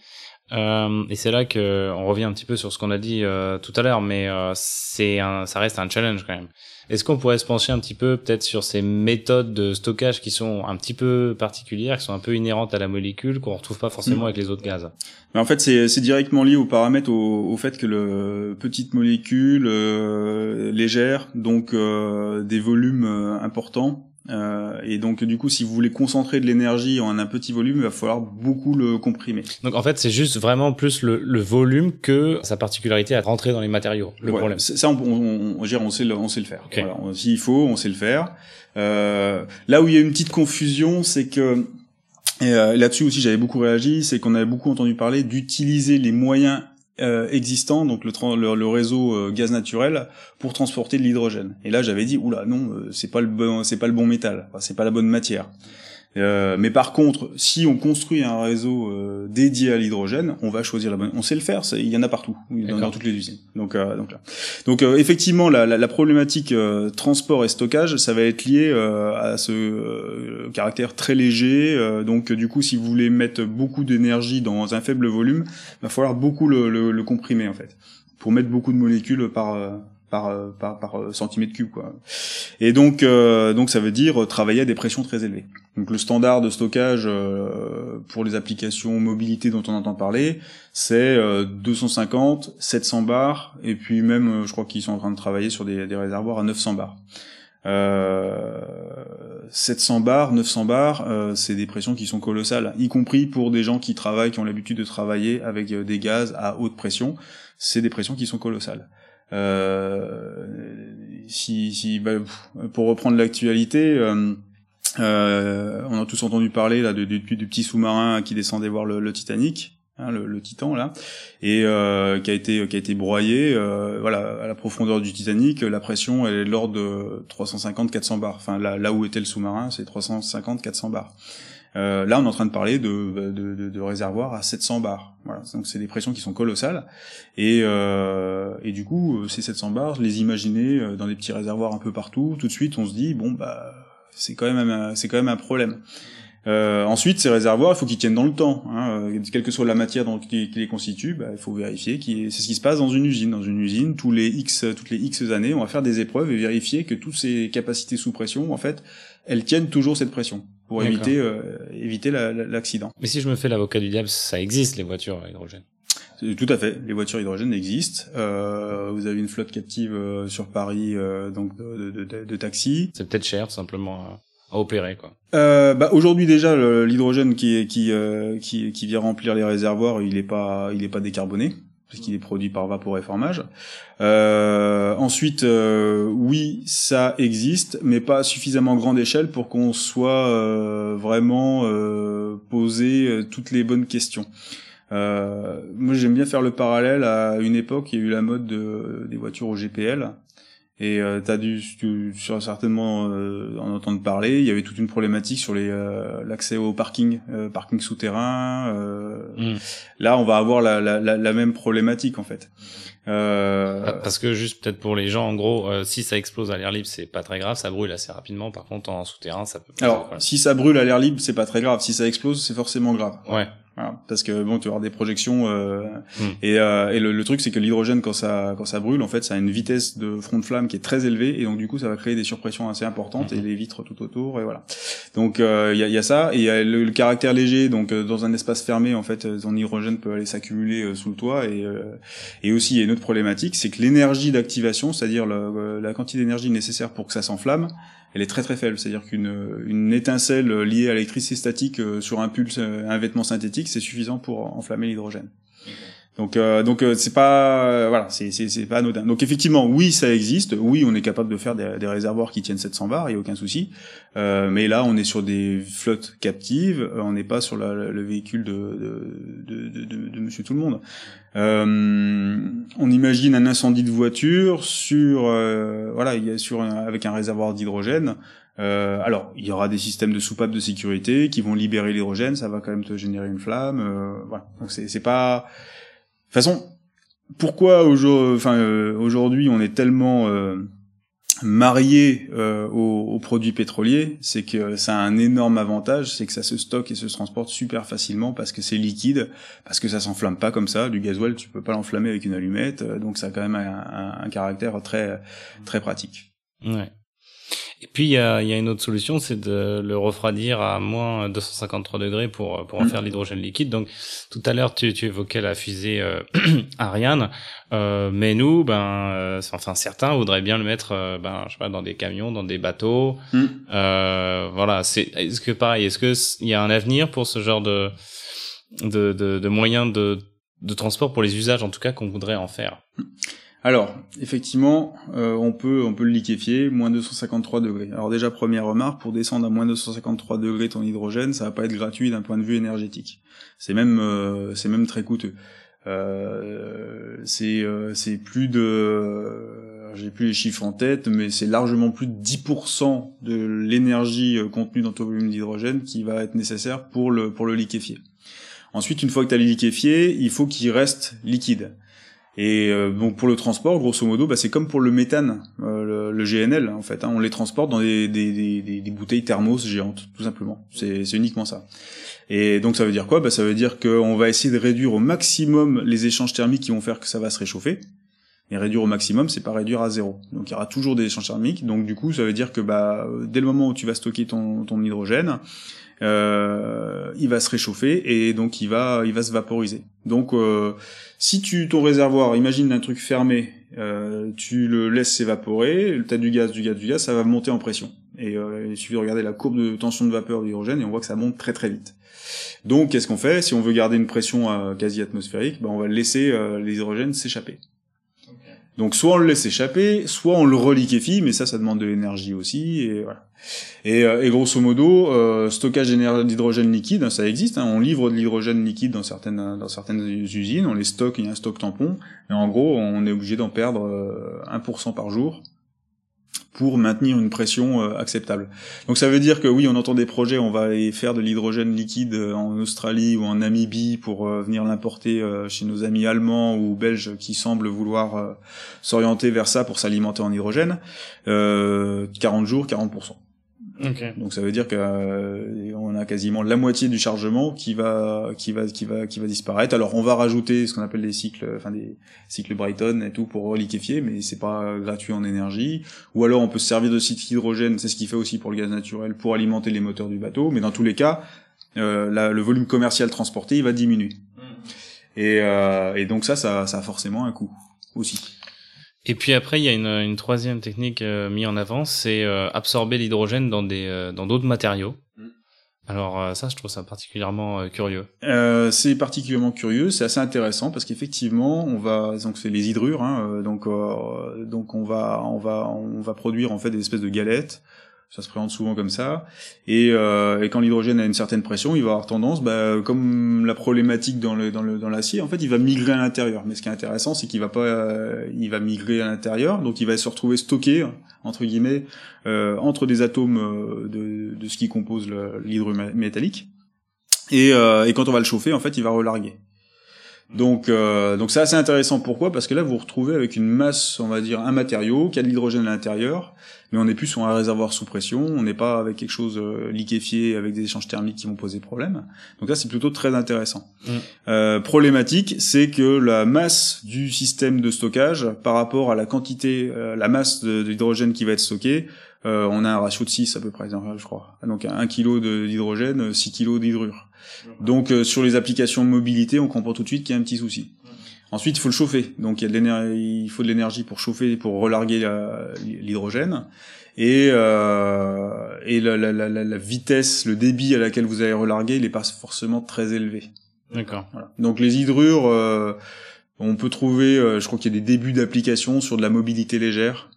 Euh, et c'est là que on revient un petit peu sur ce qu'on a dit euh, tout à l'heure, mais euh, c'est ça reste un challenge quand même. Est-ce qu'on pourrait se pencher un petit peu peut-être sur ces méthodes de stockage qui sont un petit peu particulières, qui sont un peu inhérentes à la molécule, qu'on retrouve pas forcément Mm. avec les autres gaz? Mais en fait, c'est c'est directement lié aux paramètres, au, au fait que le petite molécule euh, légère, donc euh, des volumes euh, importants, Euh, et donc du coup, si vous voulez concentrer de l'énergie en un petit volume, il va falloir beaucoup le comprimer. Donc en fait, c'est juste vraiment plus le, le, volume que sa particularité à rentrer dans les matériaux. Le Ouais, problème. Ça, on, on, on, on sait le, on sait le faire. Ok. Voilà, S'il faut, on sait le faire. Euh, là où il y a une petite confusion, c'est que et euh, là-dessus aussi j'avais beaucoup réagi, c'est qu'on avait beaucoup entendu parler d'utiliser les moyens euh, existants, donc le, le, le réseau euh, gaz naturel, pour transporter de l'hydrogène. Et là j'avais dit oula non, euh, c'est pas le bon, c'est pas le bon métal, c'est pas la bonne matière. Euh, mais par contre, si on construit un réseau euh, dédié à l'hydrogène, on va choisir la bonne. On sait le faire, il y en a partout, dans, dans toutes les usines. Donc, euh, donc là. Donc euh, effectivement, la, la, la problématique euh, transport et stockage, ça va être lié euh, à ce euh, caractère très léger. euh, donc du coup, si vous voulez mettre beaucoup d'énergie dans un faible volume, il va falloir beaucoup le, le, le comprimer en fait, pour mettre beaucoup de molécules par euh, par euh, euh, centimètre cube quoi. Et donc euh, donc ça veut dire travailler à des pressions très élevées. Donc le standard de stockage pour les applications mobilité dont on entend parler, c'est euh, 250, 700 bars, et puis même, je crois qu'ils sont en train de travailler sur des, des réservoirs à 900 bars. Euh, 700 bars, 900 bars, c'est des pressions qui sont colossales, y compris pour des gens qui travaillent, qui ont l'habitude de travailler avec des gaz à haute pression. C'est des pressions qui sont colossales. Euh, si, si, bah, pour reprendre l'actualité, euh, euh, on a tous entendu parler là du, du, du petit sous-marin qui descendait voir le, Titanic, hein, le, le Titan là, et euh, qui a été qui a été broyé. euh, voilà, à la profondeur du Titanic, la pression elle est de l'ordre de 350-400 bars. Enfin là, là où était le sous-marin, c'est 350-400 bars. Euh, là, on est en train de parler de, de, de, de réservoirs à 700 bars. Voilà, donc c'est des pressions qui sont colossales. Et, euh, et du coup, euh, ces 700 bars, les imaginer euh, dans des petits réservoirs un peu partout, tout de suite, on se dit bon bah c'est quand même c'est quand même un problème. Euh, ensuite, ces réservoirs, il faut qu'ils tiennent dans le temps. Hein. Quelle que soit la matière dont, qui, les constitue, bah, il faut vérifier. C'est ce qui se passe dans une usine. Dans une usine, tous les x, toutes les x années, on va faire des épreuves et vérifier que toutes ces capacités sous pression, en fait, elles tiennent toujours cette pression pour éviter euh, éviter la- la- l'accident. Mais si je me fais l'avocat du diable, ça existe les voitures à hydrogène. C'est- Tout à fait. Les voitures hydrogène existent. Euh, vous avez une flotte captive euh, sur Paris, euh, donc de, de, de, de taxis. C'est peut-être cher, simplement à, opérer quoi. Euh, bah, aujourd'hui déjà, l'hydrogène qui, qui, euh, qui qui vient remplir les réservoirs, il est pas il est pas décarboné parce qu'il est produit par vaporéformage. Euh, ensuite, euh, oui, ça existe, mais pas à suffisamment grande échelle pour qu'on soit euh, vraiment euh, posé euh, toutes les bonnes questions. Euh, moi, j'aime bien faire le parallèle à une époque, il y a eu la mode de, des voitures au GPL. Et euh, t'as dû, tu, tu vas certainement euh, en entendre parler. Il y avait toute une problématique sur les euh, l'accès au parking, euh, parking souterrain. euh, Mm. Là, on va avoir la, la, la, la même problématique en fait. Euh, Pa- Parce que juste peut-être pour les gens, en gros, euh, si ça explose à l'air libre, c'est pas très grave, ça brûle assez rapidement. Par contre, en souterrain, ça peut. alors, si ça brûle à l'air libre, c'est pas très grave. Si ça explose, c'est forcément grave. ouais, Voilà. Parce que bon, tu vas avoir des projections euh, Mm. et, euh, et le, le truc c'est que l'hydrogène quand ça quand ça brûle en fait ça a une vitesse de front de flamme qui est très élevée et donc du coup ça va créer des surpressions assez importantes et les vitres tout autour et voilà. Donc euh, il y, a, y a ça et il y a le, le caractère léger donc euh, dans un espace fermé en fait euh, ton hydrogène peut aller s'accumuler euh, sous le toit et euh, et aussi il y a une autre problématique c'est que l'énergie d'activation c'est-à-dire la quantité d'énergie nécessaire pour que ça s'enflamme elle est très très faible. C'est-à-dire qu'une une étincelle liée à l'électricité statique euh, sur un pulse, euh, un vêtement synthétique, c'est suffisant pour enflammer l'hydrogène. Donc euh, donc euh, c'est pas euh, voilà c'est c'est c'est pas anodin. Donc effectivement oui ça existe, oui on est capable de faire des, des réservoirs qui tiennent 700 bars, il y a aucun souci. Euh, mais là on est sur des flottes captives, euh, on n'est pas sur la- le véhicule de de, de, de, de- Monsieur tout le monde. Euh, on imagine un incendie de voiture sur voilà il y a sur un- avec un réservoir d'hydrogène. Euh, alors, il y aura des systèmes de soupapes de sécurité qui vont libérer l'hydrogène, ça va quand même te générer une flamme. euh, voilà. Donc c'est pas. Toute façon, pourquoi euh, aujourd'hui on est tellement euh, marié euh, aux, aux produits pétroliers, c'est que ça a un énorme avantage, c'est que ça se stocke et se transporte super facilement parce que c'est liquide, parce que ça s'enflamme pas comme ça. Du gasoil, tu peux pas l'enflammer avec une allumette, euh, donc ça a quand même un, un- un caractère très très pratique. ouais. Et puis il y a, y a une autre solution, c'est de le refroidir à moins 253 degrés pour pour en Mm. faire l'hydrogène liquide. Donc tout à l'heure tu, tu évoquais la fusée euh, Ariane, euh, mais nous, ben, euh, enfin certains voudraient bien le mettre, euh, ben je sais pas, dans des camions, dans des bateaux. Mm. Euh, voilà, c'est est-ce que pareil, est-ce que il y a un avenir pour ce genre de de de, de moyens de de transport pour les usages en tout cas qu'on voudrait en faire? Alors, effectivement, euh, on peut on peut le liquéfier moins 253 degrés. Alors déjà première remarque, pour descendre à moins 253 degrés ton hydrogène, ça va pas être gratuit d'un point de vue énergétique. C'est même euh, c'est même très coûteux. Euh, c'est c'est plus de j'ai plus les chiffres en tête, mais c'est largement plus de 10% de l'énergie contenue dans ton volume d'hydrogène qui va être nécessaire pour le pour le liquéfier. Ensuite, une fois que tu as liquéfié, il faut qu'il reste liquide. Et euh, donc pour le transport, grosso modo, bah, c'est comme pour le méthane, euh, le, le GNL en fait. hein, on les transporte dans des, des, des, des- bouteilles thermos géantes, tout simplement. C'est uniquement ça. Et donc ça veut dire quoi? Bah, Ça veut dire qu'on va essayer de réduire au maximum les échanges thermiques qui vont faire que ça va se réchauffer. Et réduire au maximum, c'est pas réduire à zéro. Donc il y aura toujours des échanges thermiques. Donc du coup, ça veut dire que bah, dès le moment où tu vas stocker ton, ton hydrogène, euh, il va se réchauffer et donc il va, il va se vaporiser. Donc euh, si tu ton réservoir, imagine un truc fermé, euh, tu le laisses s'évaporer, t'as du gaz, du gaz, du gaz, ça va monter en pression. Et il suffit de regarder la courbe de tension de vapeur d'hydrogène et on voit que ça monte très très vite. Donc qu'est-ce qu'on fait? Si on veut garder une pression quasi atmosphérique, ben, on va laisser l'hydrogène s'échapper. Donc soit on le laisse échapper, soit on le reliquéfie, mais ça, ça demande de l'énergie aussi, et voilà. Et, euh, grosso modo, euh, stockage d'hydrogène liquide, hein, ça existe. hein, on livre de l'hydrogène liquide dans certaines dans certaines usines, on les stocke, il y a un stock tampon, et en gros, on est obligé d'en perdre euh, 1% par jour pour maintenir une pression euh, acceptable. Donc ça veut dire que oui, on entend des projets, on va aller faire de l'hydrogène liquide euh, en Australie ou en Namibie pour euh, venir l'importer chez nos amis allemands ou belges qui semblent vouloir s'orienter vers ça pour s'alimenter en hydrogène. Euh, 40 jours, 40%. Ok. Donc ça veut dire que euh, on a quasiment la moitié du chargement qui va qui va qui va qui va disparaître. Alors on va rajouter ce qu'on appelle des cycles enfin des cycles Brighton et tout pour liquéfier mais c'est pas gratuit en énergie ou alors on peut se servir de cycle hydrogène, c'est ce qu'il fait aussi pour le gaz naturel pour alimenter les moteurs du bateau mais dans tous les cas euh, la- le volume commercial transporté il va diminuer. Et, euh, et donc ça, ça ça a forcément un coût aussi. Et puis après, il y a une, une troisième technique euh, mise en avant, c'est euh, absorber l'hydrogène dans des euh, dans d'autres matériaux. Mm. Alors ça, je trouve ça particulièrement curieux. C'est particulièrement curieux, c'est assez intéressant parce qu'effectivement, on va donc c'est les hydrures, hein, donc donc on va on va on va produire en fait des espèces de galettes. Ça se présente souvent comme ça. Et, euh, et quand l'hydrogène a une certaine pression, il va avoir tendance, bah, comme la problématique dans le dans le dans l'acier, en fait, il va migrer à l'intérieur. Mais ce qui est intéressant, c'est qu'il va pas, euh, il va migrer à l'intérieur, donc il va se retrouver stocké entre guillemets euh, entre des atomes euh, de de ce qui compose le- l'hydrure métallique. Et, euh, et quand on va le chauffer, en fait, il va relarguer. Donc, euh, donc c'est assez intéressant. Pourquoi? Parce que là, vous vous retrouvez avec une masse, on va dire, un matériau qui a de l'hydrogène à l'intérieur, mais on n'est plus sur un réservoir sous pression. On n'est pas avec quelque chose euh, liquéfié avec des échanges thermiques qui vont poser problème. Donc là, c'est plutôt très intéressant. Mm. Euh, problématique, c'est que la masse du système de stockage par rapport à la quantité, euh, la masse de, de l'hydrogène qui va être stocké, euh, on a un ratio de 6 à peu près, je crois. Donc 1 kg d'hydrogène, 6 kg d'hydrure. Donc euh, sur les applications de mobilité, on comprend tout de suite qu'il y a un petit souci. Ensuite, il faut le chauffer. Donc il y a de l'énergie, il faut de l'énergie pour chauffer, pour relarguer la- l'hydrogène. Et, euh, et la, la, la, la vitesse, le débit à laquelle vous allez relarguer, il n'est pas forcément très élevé. D'accord. Voilà. Donc les hydrures, euh, on peut trouver, euh, je crois qu'il y a des débuts d'application sur de la mobilité légère.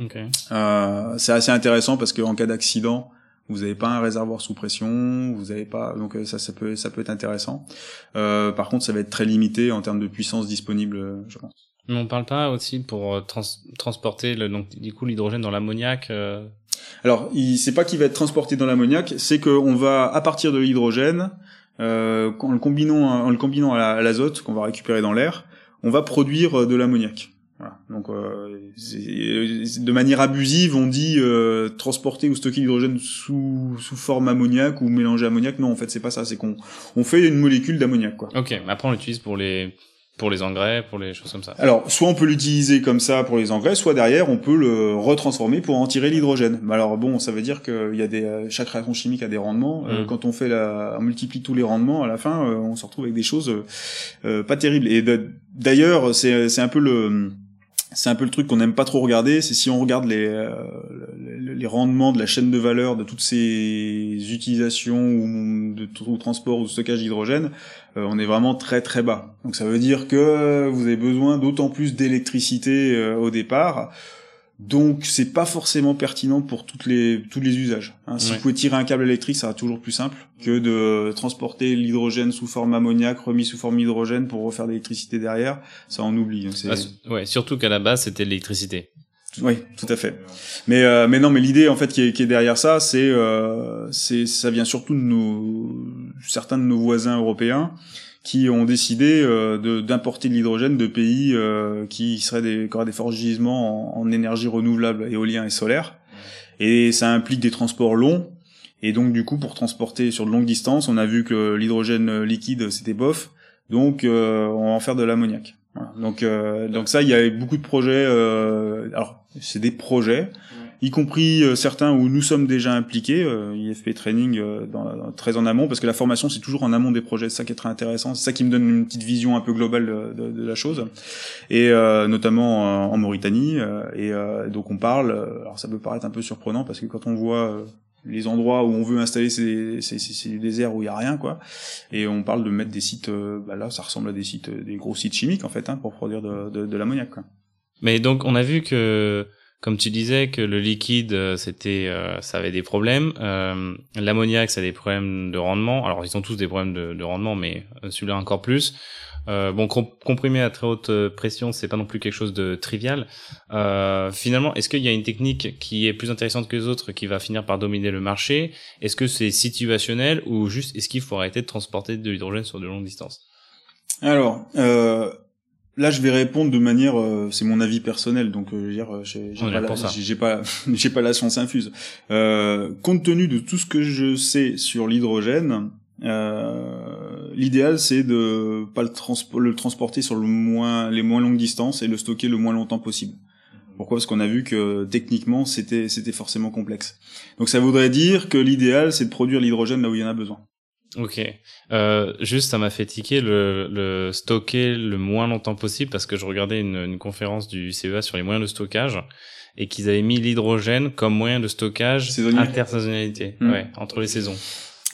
Ok. Euh, c'est assez intéressant parce qu'en cas d'accident, vous n'avez pas un réservoir sous pression, vous n'avez pas, donc euh, ça, ça peut, ça peut être intéressant. Euh, par contre, ça va être très limité en termes de puissance disponible, euh, je pense. Mais on parle pas aussi pour euh, trans- transporter le, donc du coup l'hydrogène dans l'ammoniac. euh, Alors, il- c'est pas qu'il va être transporté dans l'ammoniac, c'est qu'on va, à partir de l'hydrogène, euh, en le combinant, en le combinant à la- à l'azote qu'on va récupérer dans l'air, on va produire de l'ammoniac. Voilà. Donc, euh, de manière abusive, on dit euh, transporter ou stocker l'hydrogène sous, sous forme ammoniac ou mélanger ammoniac. Non, en fait, c'est pas ça. C'est qu'on on fait une molécule d'ammoniac, quoi. Ok. Mais après on l'utilise pour les pour les engrais, pour les choses comme ça. Alors, soit on peut l'utiliser comme ça pour les engrais, soit derrière on peut le retransformer pour en tirer l'hydrogène. Mais alors bon, ça veut dire qu'il y a des chaque réaction chimique a des rendements. Euh, Mm. quand on fait la, on multiplie tous les rendements, à la fin, euh, on se retrouve avec des choses euh, euh, pas terribles. Et d'ailleurs, c'est c'est un peu le c'est un peu le truc qu'on n'aime pas trop regarder, c'est si on regarde les, euh, les rendements de la chaîne de valeur de toutes ces utilisations ou de transport ou de stockage d'hydrogène, euh, on est vraiment très très bas. Donc ça veut dire que vous avez besoin d'autant plus d'électricité euh, au départ. Donc c'est pas forcément pertinent pour toutes les tous les usages. hein. Si Ouais. vous pouvez tirer un câble électrique, ça sera toujours plus simple que de transporter l'hydrogène sous forme ammoniac remis sous forme hydrogène pour refaire de l'électricité derrière. Ça on oublie. Donc, c'est- Ah, ouais, surtout qu'à la base c'était l'électricité. oui, tout à fait. Mais euh, mais non, mais l'idée en fait qui est, qui est derrière ça, c'est euh, c'est ça vient surtout de nos certains de nos voisins européens qui ont décidé euh, d'importer de l'hydrogène de pays euh, qui seraient des qui auraient des forts gisements en, énergie renouvelable, éolien et solaire. Et ça implique des transports longs. Et donc du coup, pour transporter sur de longues distances, on a vu que l'hydrogène liquide c'était bof. Donc euh, on va en faire de l'ammoniac. Voilà. Donc euh, donc ça, il y a beaucoup de projets. Euh, alors c'est des projets, y compris euh, certains où nous sommes déjà impliqués. Euh, IFP Training euh, dans, dans- très en amont, parce que la formation c'est toujours en amont des projets. C'est ça qui est très intéressant. C'est ça qui me donne une petite vision un peu globale de, de- de la chose. Et euh, notamment en, en Mauritanie. euh, et euh, donc on parle. euh, alors ça peut paraître un peu surprenant parce que quand on voit euh, les endroits où on veut installer ces, ces, ces, ces déserts où il y a rien quoi et on parle de mettre des sites euh, bah là ça ressemble à des sites euh, des gros sites chimiques en fait hein, pour produire de, de, de l'ammoniac. Mais donc on a vu que, comme tu disais, que le liquide euh, c'était, euh, ça avait des problèmes. Euh, L'ammoniac ça a des problèmes de rendement. Alors ils ont tous des problèmes de, de rendement, mais euh, celui-là encore plus. Bon, com- comprimé à très haute pression, c'est pas non plus quelque chose de trivial. Finalement, est-ce qu'il y a une technique qui est plus intéressante que les autres, qui va finir par dominer le marché? Est-ce que c'est situationnel ou juste est-ce qu'il faut arrêter de transporter de l'hydrogène sur de longues distances? Alors euh, là je vais répondre de manière euh, c'est mon avis personnel donc euh, je veux dire euh, j'ai pas, j'ai pas j'ai pas la science infuse. Euh, compte tenu de tout ce que je sais sur l'hydrogène, euh, l'idéal c'est de pas le, le transporter sur le moins les moins longues distances et le stocker le moins longtemps possible. Pourquoi? Parce qu'on a vu que techniquement c'était c'était forcément complexe. Donc ça voudrait dire que l'idéal c'est de produire l'hydrogène là où il y en a besoin. Ok. Euh, juste, ça m'a fait tiquer le, le stocker le moins longtemps possible parce que je regardais une, une conférence du CEA sur les moyens de stockage et qu'ils avaient mis l'hydrogène comme moyen de stockage intersaisonnalité, Hmm. ouais, entre les saisons.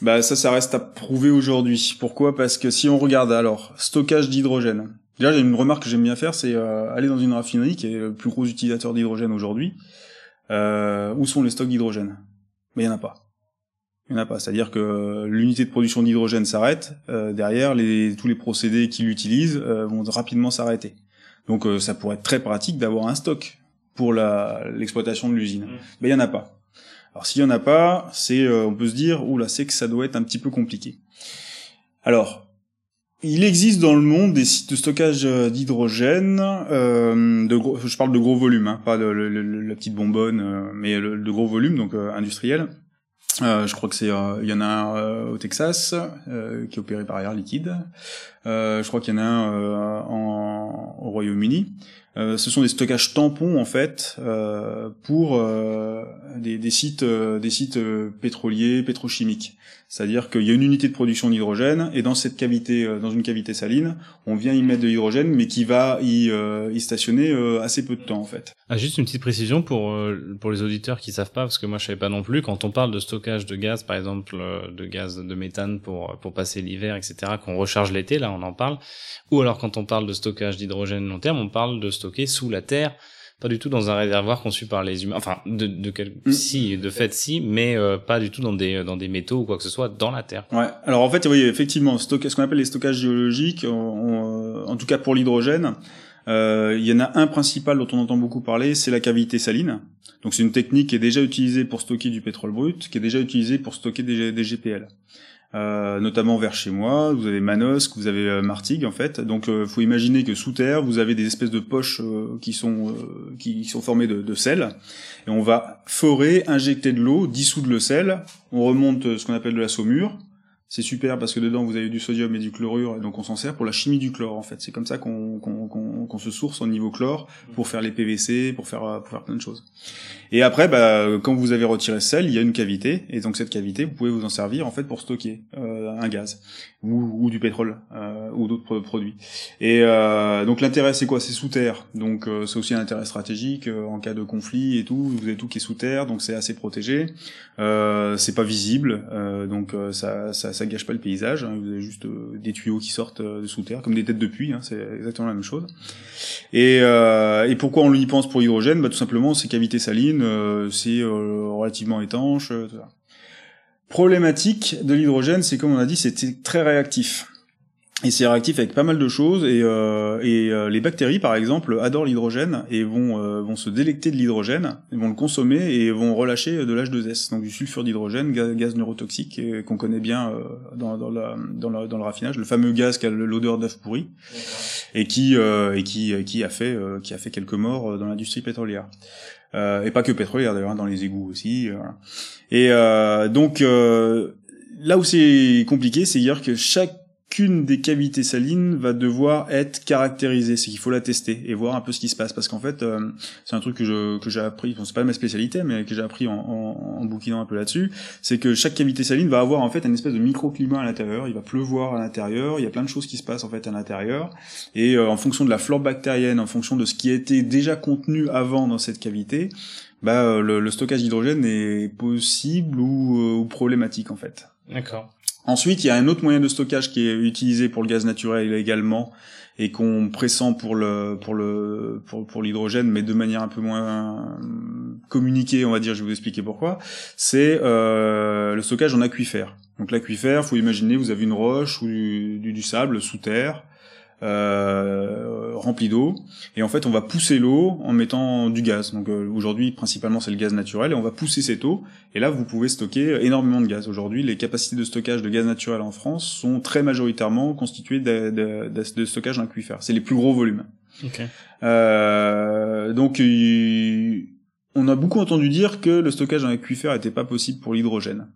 Bah ça, ça reste à prouver aujourd'hui. Pourquoi? Parce que si on regarde alors stockage d'hydrogène. Déjà, j'ai une remarque que j'aime bien faire, c'est euh, aller dans une raffinerie qui est le plus gros utilisateur d'hydrogène aujourd'hui. Euh, où sont les stocks d'hydrogène? Mais il y en a pas. Il y en a pas. C'est-à-dire que l'unité de production d'hydrogène s'arrête. euh, derrière, les, tous les procédés qui l'utilisent euh, vont rapidement s'arrêter. Donc, euh, ça pourrait être très pratique d'avoir un stock pour l'exploitation de l'usine. Mais il y en a pas. Alors s'il y en a pas, c'est euh, on peut se dire ouh là c'est que ça doit être un petit peu compliqué. Alors il existe dans le monde des sites de stockage euh, d'hydrogène, euh, de gros, je parle de gros volume, hein, pas de le- le- la petite bonbonne, euh, mais le, de gros volume, donc euh, industriel. Euh, je crois que c'est, euh, il y en a un euh, au Texas euh, qui est opéré par Air Liquide. Euh, je crois qu'il y en a un euh, en, au Royaume-Uni. Ce sont des stockages tampons en fait pour des, des sites, des sites pétroliers, pétrochimiques. C'est-à-dire qu'il y a une unité de production d'hydrogène et dans cette cavité, euh, dans une cavité saline, on vient y mettre de l'hydrogène, mais qui va y, euh, y stationner euh, assez peu de temps en fait. Ah, juste une petite précision pour euh, pour les auditeurs qui savent pas parce que moi je savais pas non plus quand on parle de stockage de gaz par exemple euh, de gaz de méthane pour pour passer l'hiver etc qu'on recharge l'été là on en parle ou alors quand on parle de stockage d'hydrogène long terme on parle de stocker sous la terre pas du tout dans un réservoir conçu par les humains enfin de de quel... Mm. si de fait si mais euh, pas du tout dans des dans des métaux ou quoi que ce soit dans la terre Ouais. Alors en fait, oui, effectivement, stock- ce qu'on appelle les stockages géologiques, on- on- en tout cas pour l'hydrogène, euh, il y en a un principal dont on entend beaucoup parler, c'est la cavité saline. Donc c'est une technique qui est déjà utilisée pour stocker du pétrole brut, qui est déjà utilisée pour stocker des, des GPL. Euh, notamment vers chez moi, vous avez Manosque, vous avez euh, Martigues en fait. Donc euh, faut imaginer que sous terre, vous avez des espèces de poches euh, qui sont euh, qui sont formées de, de sel, et on va forer, injecter de l'eau, dissoudre le sel, on remonte euh, ce qu'on appelle de la saumure, c'est super parce que dedans vous avez du sodium et du chlorure, et donc on s'en sert pour la chimie du chlore en fait. C'est comme ça qu'on qu'on qu'on qu'on se source au niveau chlore pour faire les PVC, pour faire pour faire plein de choses. Et après, bah, quand vous avez retiré ce sel, il y a une cavité, et donc cette cavité, vous pouvez vous en servir en fait pour stocker euh, un gaz ou, ou du pétrole euh, ou d'autres produits. Et euh, donc l'intérêt, c'est quoi? C'est sous terre, donc euh, c'est aussi un intérêt stratégique euh, en cas de conflit et tout. Vous avez tout qui est sous terre, donc c'est assez protégé. Euh, c'est pas visible, donc ça, ça, ça gâche pas le paysage. Hein. Vous avez juste des tuyaux qui sortent de sous terre, comme des têtes de puits. Hein. c'est exactement la même chose. Et, et pourquoi on y pense pour l'hydrogène? Bah, Tout simplement, ces cavités salines euh, c'est euh, relativement étanche. Euh, ça. Problématique de l'hydrogène, c'est comme on a dit, c'est très réactif. Et c'est réactif avec pas mal de choses et, euh, et les bactéries par exemple adorent l'hydrogène et vont vont se délecter de l'hydrogène, vont le consommer et vont relâcher de l'H2S, donc du sulfure d'hydrogène, gaz, neurotoxique qu'on connaît bien dans, dans, la, dans, la, dans, le raffinage, le fameux gaz qui a l'odeur d'œuf pourri et qui et qui qui a fait qui a fait quelques morts dans l'industrie pétrolière. Euh, et pas que pétrolière d'ailleurs, hein, dans les égouts aussi. Euh, et euh, donc là où c'est compliqué, c'est dire que chaque qu'une des cavités salines va devoir être caractérisée, c'est qu'il faut la tester et voir un peu ce qui se passe. Parce qu'en fait euh, c'est un truc que j'ai appris, bon, c'est pas ma spécialité mais que j'ai appris en, en, bouquinant un peu là-dessus, c'est que chaque cavité saline va avoir en fait un espèce de microclimat à l'intérieur, il va pleuvoir à l'intérieur, il y a plein de choses qui se passent en fait à l'intérieur. Et euh, en fonction de la flore bactérienne, en fonction de ce qui a été déjà contenu avant dans cette cavité, bah euh, le, stockage d'hydrogène est possible ou, ou problématique en fait. D'accord. Ensuite, il y a un autre moyen de stockage qui est utilisé pour le gaz naturel également et qu'on pressent pour le pour le pour, l'hydrogène, mais de manière un peu moins communiquée, on va dire. Je vais vous expliquer pourquoi. C'est euh, le stockage en aquifère. Donc l'aquifère, faut imaginer, vous avez une roche ou du, du sable sous terre euh, rempli d'eau. Et en fait on va pousser l'eau en mettant du gaz. Donc euh, aujourd'hui principalement c'est le gaz naturel. Et on va pousser cette eau. Et là vous pouvez stocker énormément de gaz. Aujourd'hui les capacités de stockage de gaz naturel en France sont très majoritairement constituées de, de, de, de stockage aquifère c'est les plus gros volumes. Okay. euh, donc on a beaucoup entendu dire que le stockage en aquifère n'était pas possible pour l'hydrogène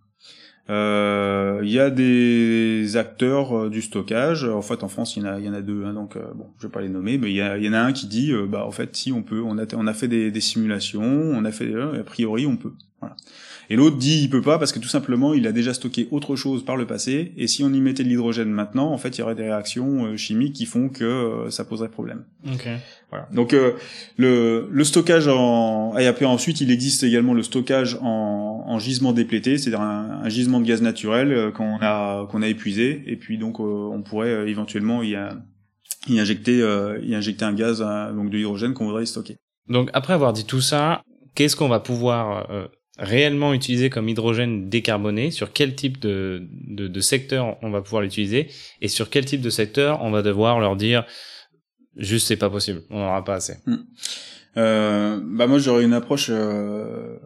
il y a des acteurs euh, du stockage. En fait, en France, il y en a, y en a deux, hein, donc euh, bon, je vais pas les nommer, mais il y, a, il y en a un qui dit, bah en fait, si on peut, on a, on a fait des, des simulations, on a fait, a priori, on peut. Voilà. Et l'autre dit il peut pas parce que tout simplement il a déjà stocké autre chose par le passé et si on y mettait de l'hydrogène maintenant, en fait il y aurait des réactions euh, chimiques qui font que euh, ça poserait problème. Okay. Voilà. Donc euh, le, le stockage en et après ensuite il existe également le stockage en, en gisement déplété, c'est-à-dire un, un, gisement de gaz naturel qu'on a qu'on a épuisé et puis donc on pourrait éventuellement y, y injecter y injecter un gaz donc de l'hydrogène qu'on voudrait stocker. Donc après avoir dit tout ça, qu'est-ce qu'on va pouvoir réellement utilisé comme hydrogène décarboné, sur quel type de, secteur on va pouvoir l'utiliser, et sur quel type de secteur on va devoir leur dire juste c'est pas possible, on n'aura pas assez. Hmm. Euh, bah moi j'aurais une approche euh,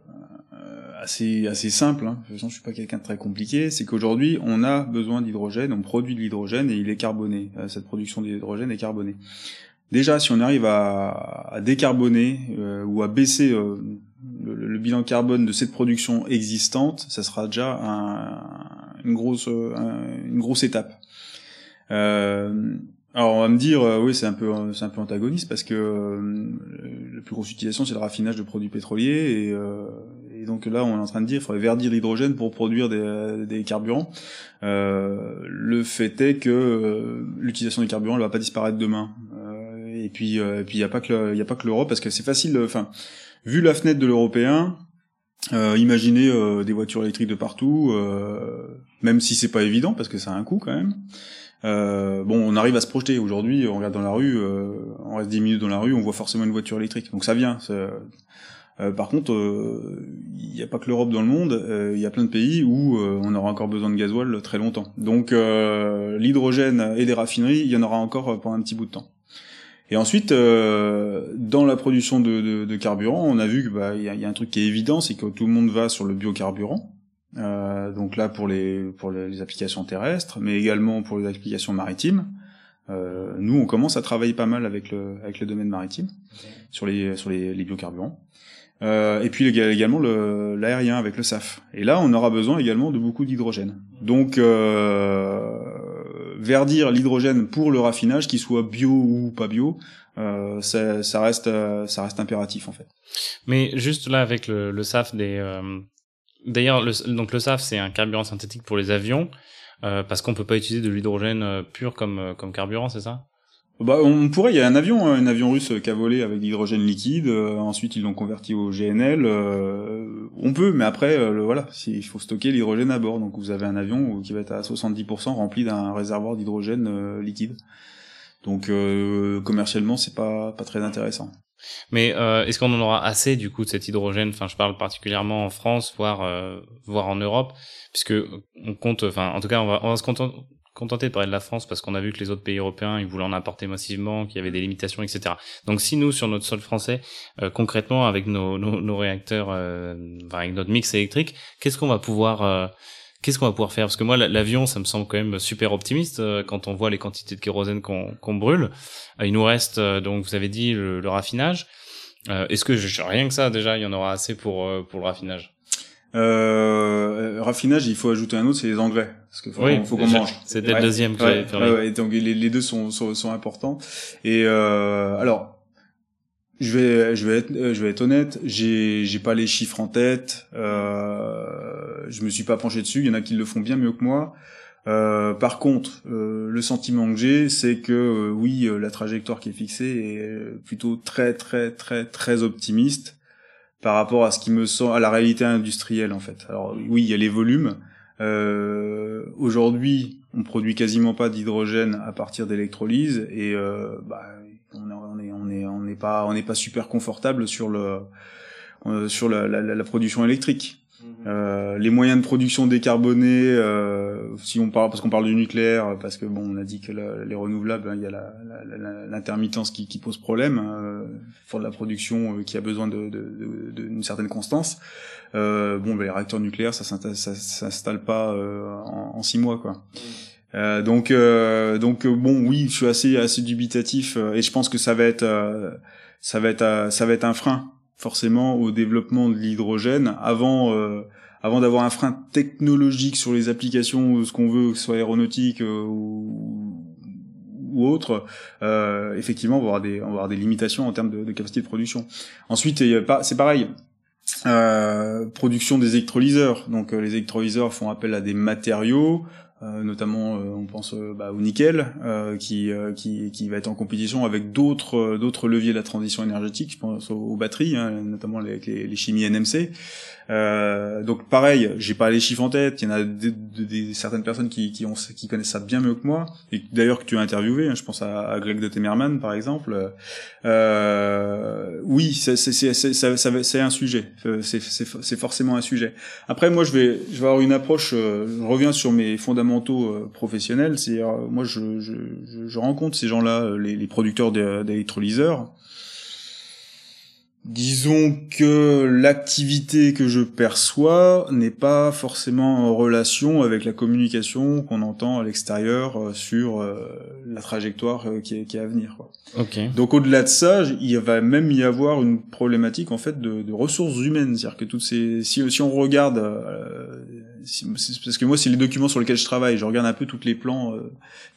assez assez simple. Hein. De toute façon, je suis pas quelqu'un de très compliqué. C'est qu'aujourd'hui, on a besoin d'hydrogène, on produit de l'hydrogène et il est carboné. Euh, cette production d'hydrogène est carbonée. Déjà, si on arrive à, décarboner ou à baisser euh, le, bilan carbone de cette production existante, ça sera déjà un, une grosse une grosse étape. Euh, alors on va me dire euh, oui c'est un peu c'est un peu antagoniste parce que euh, la plus grosse utilisation c'est le raffinage de produits pétroliers et, euh, et, donc là on est en train de dire il faudrait verdir l'hydrogène pour produire des, des carburants. le fait est que l'utilisation des carburants elle va pas disparaître demain. Et puis et puis il y a pas que l'Europe parce que c'est facile enfin vu la fenêtre de l'européen, euh, imaginez euh, des voitures électriques de partout, euh, même si c'est pas évident parce que ça a un coût quand même. Euh, bon, on arrive à se projeter. Aujourd'hui, on regarde dans la rue, euh, on reste 10 minutes dans la rue, on voit forcément une voiture électrique. Donc ça vient. par contre, il n'y a pas que l'Europe dans le monde. Il y a plein de pays où on aura encore besoin de gasoil très longtemps. Donc l'hydrogène et des raffineries, il y en aura encore pendant un petit bout de temps. Et ensuite, euh, dans la production de, de, de, carburant, on a vu qu'il bah, y, a, y, a un truc qui est évident, c'est que tout le monde va sur le biocarburant. Euh, donc là pour les pour les applications terrestres, mais également pour les applications maritimes. Euh, nous, on commence à travailler pas mal avec le avec le domaine maritime sur les sur les, les biocarburants. Euh, et puis également le, l'aérien avec le SAF. Et là, on aura besoin également de beaucoup d'hydrogène. Donc, euh, verdir l'hydrogène pour le raffinage, qu'il soit bio ou pas bio, euh, ça, euh, reste impératif en fait. Mais juste là, avec le, SAF des... Euh, d'ailleurs, le, donc le SAF, c'est un carburant synthétique pour les avions, euh, parce qu'on peut pas utiliser de l'hydrogène euh, pur comme, comme carburant, c'est ça? Bah, on pourrait, il y a un avion, hein, un avion russe qui a volé avec l'hydrogène liquide. Euh, ensuite, ils l'ont converti au GNL. Euh, on peut, mais après, euh, le, voilà, il faut stocker l'hydrogène à bord. Donc, vous avez un avion qui va être à 70% rempli d'un réservoir d'hydrogène liquide. Donc, commercialement, c'est pas pas très intéressant. Mais est-ce qu'on en aura assez du coup de cet hydrogène? Enfin, je parle particulièrement en France, voire voire en Europe, puisque on compte. Enfin, en tout cas, on va se contenter contenté de parler de la France parce qu'on a vu que les autres pays européens ils voulaient en apporter massivement, qu'il y avait des limitations, etc. Donc si nous sur notre sol français, euh, concrètement avec nos, nos, nos réacteurs, euh, avec notre mix électrique, qu'est-ce qu'on va pouvoir euh, Qu'est-ce qu'on va pouvoir faire? Parce que moi, l'avion, ça me semble quand même super optimiste euh, quand on voit les quantités de kérosène qu'on qu'on brûle. il nous reste, donc vous avez dit, le, le raffinage. Est-ce que rien que ça, déjà, il y en aura assez pour pour le raffinage? Euh, raffinage, il faut ajouter un autre, c'est les engrais, parce qu'il faut, faut qu'on mange. C'était le deuxième que ouais, ouais, donc les, les deux sont, sont, sont, importants. Et euh, alors, je vais, je vais être, je vais être honnête, j'ai, j'ai pas les chiffres en tête. Euh, je me suis pas penché dessus. Il y en a qui le font bien mieux que moi. Euh, par contre, euh, le sentiment que j'ai, c'est que euh, oui, la trajectoire qui est fixée est plutôt très, très, très, très optimiste par rapport à ce qui me semble à la réalité industrielle en fait. Alors oui, il y a les volumes. Euh, Aujourd'hui, on produit quasiment pas d'hydrogène à partir d'électrolyse et on est on est on n'est pas super confortable sur euh, la, la, production électrique. Euh, les moyens de production décarbonés, euh, si on parle parce qu'on parle du nucléaire, parce que bon, on a dit que les renouvelables, hein, il y a l'intermittence qui, qui, pose problème euh, pour de la production euh, qui a besoin d'une de, de, de, certaine constance. Euh, bon, ben, les réacteurs nucléaires, ça s'installe pas euh, en, en, six mois, quoi. Euh, donc, donc bon, oui, je suis assez assez dubitatif et je pense que ça va être ça va être ça va être un frein forcément au développement de l'hydrogène avant euh, avant d'avoir un frein technologique sur les applications ce qu'on veut que ce soit aéronautique euh, ou, ou autre euh, effectivement on va avoir des on va avoir des limitations en termes de, de capacité de production. Ensuite c'est pareil euh, production des électrolyseurs. Donc les électrolyseurs font appel à des matériaux euh, notamment euh, on pense euh, bah, au nickel qui, qui, qui va être en compétition avec d'autres d'autres leviers de la transition énergétique. Je pense aux, batteries hein, notamment avec les, les, chimies NMC euh, donc pareil, j'ai pas les chiffres en tête. Il y en a des, des, certaines personnes qui, qui, ont, qui connaissent ça bien mieux que moi, et d'ailleurs que tu as interviewé. Hein, je pense à, à, Greg de Temerman par exemple. Euh, oui, c'est un sujet. C'est forcément un sujet. Après, moi, je vais, je vais avoir une approche. Euh, je reviens sur mes fondamentaux euh, professionnels. C'est moi, je, je, je, rencontre ces gens-là, les, les producteurs d'électrolyseurs Disons que l'activité que je perçois n'est pas forcément en relation avec la communication qu'on entend à l'extérieur euh, sur euh, la trajectoire euh, qui est, qui est à venir. Quoi. Donc au-delà de ça, il va même y avoir une problématique en fait de, de ressources humaines, c'est-à-dire que toutes ces, si, si on regarde, parce que moi c'est les documents sur lesquels je travaille, je regarde un peu tous les plans,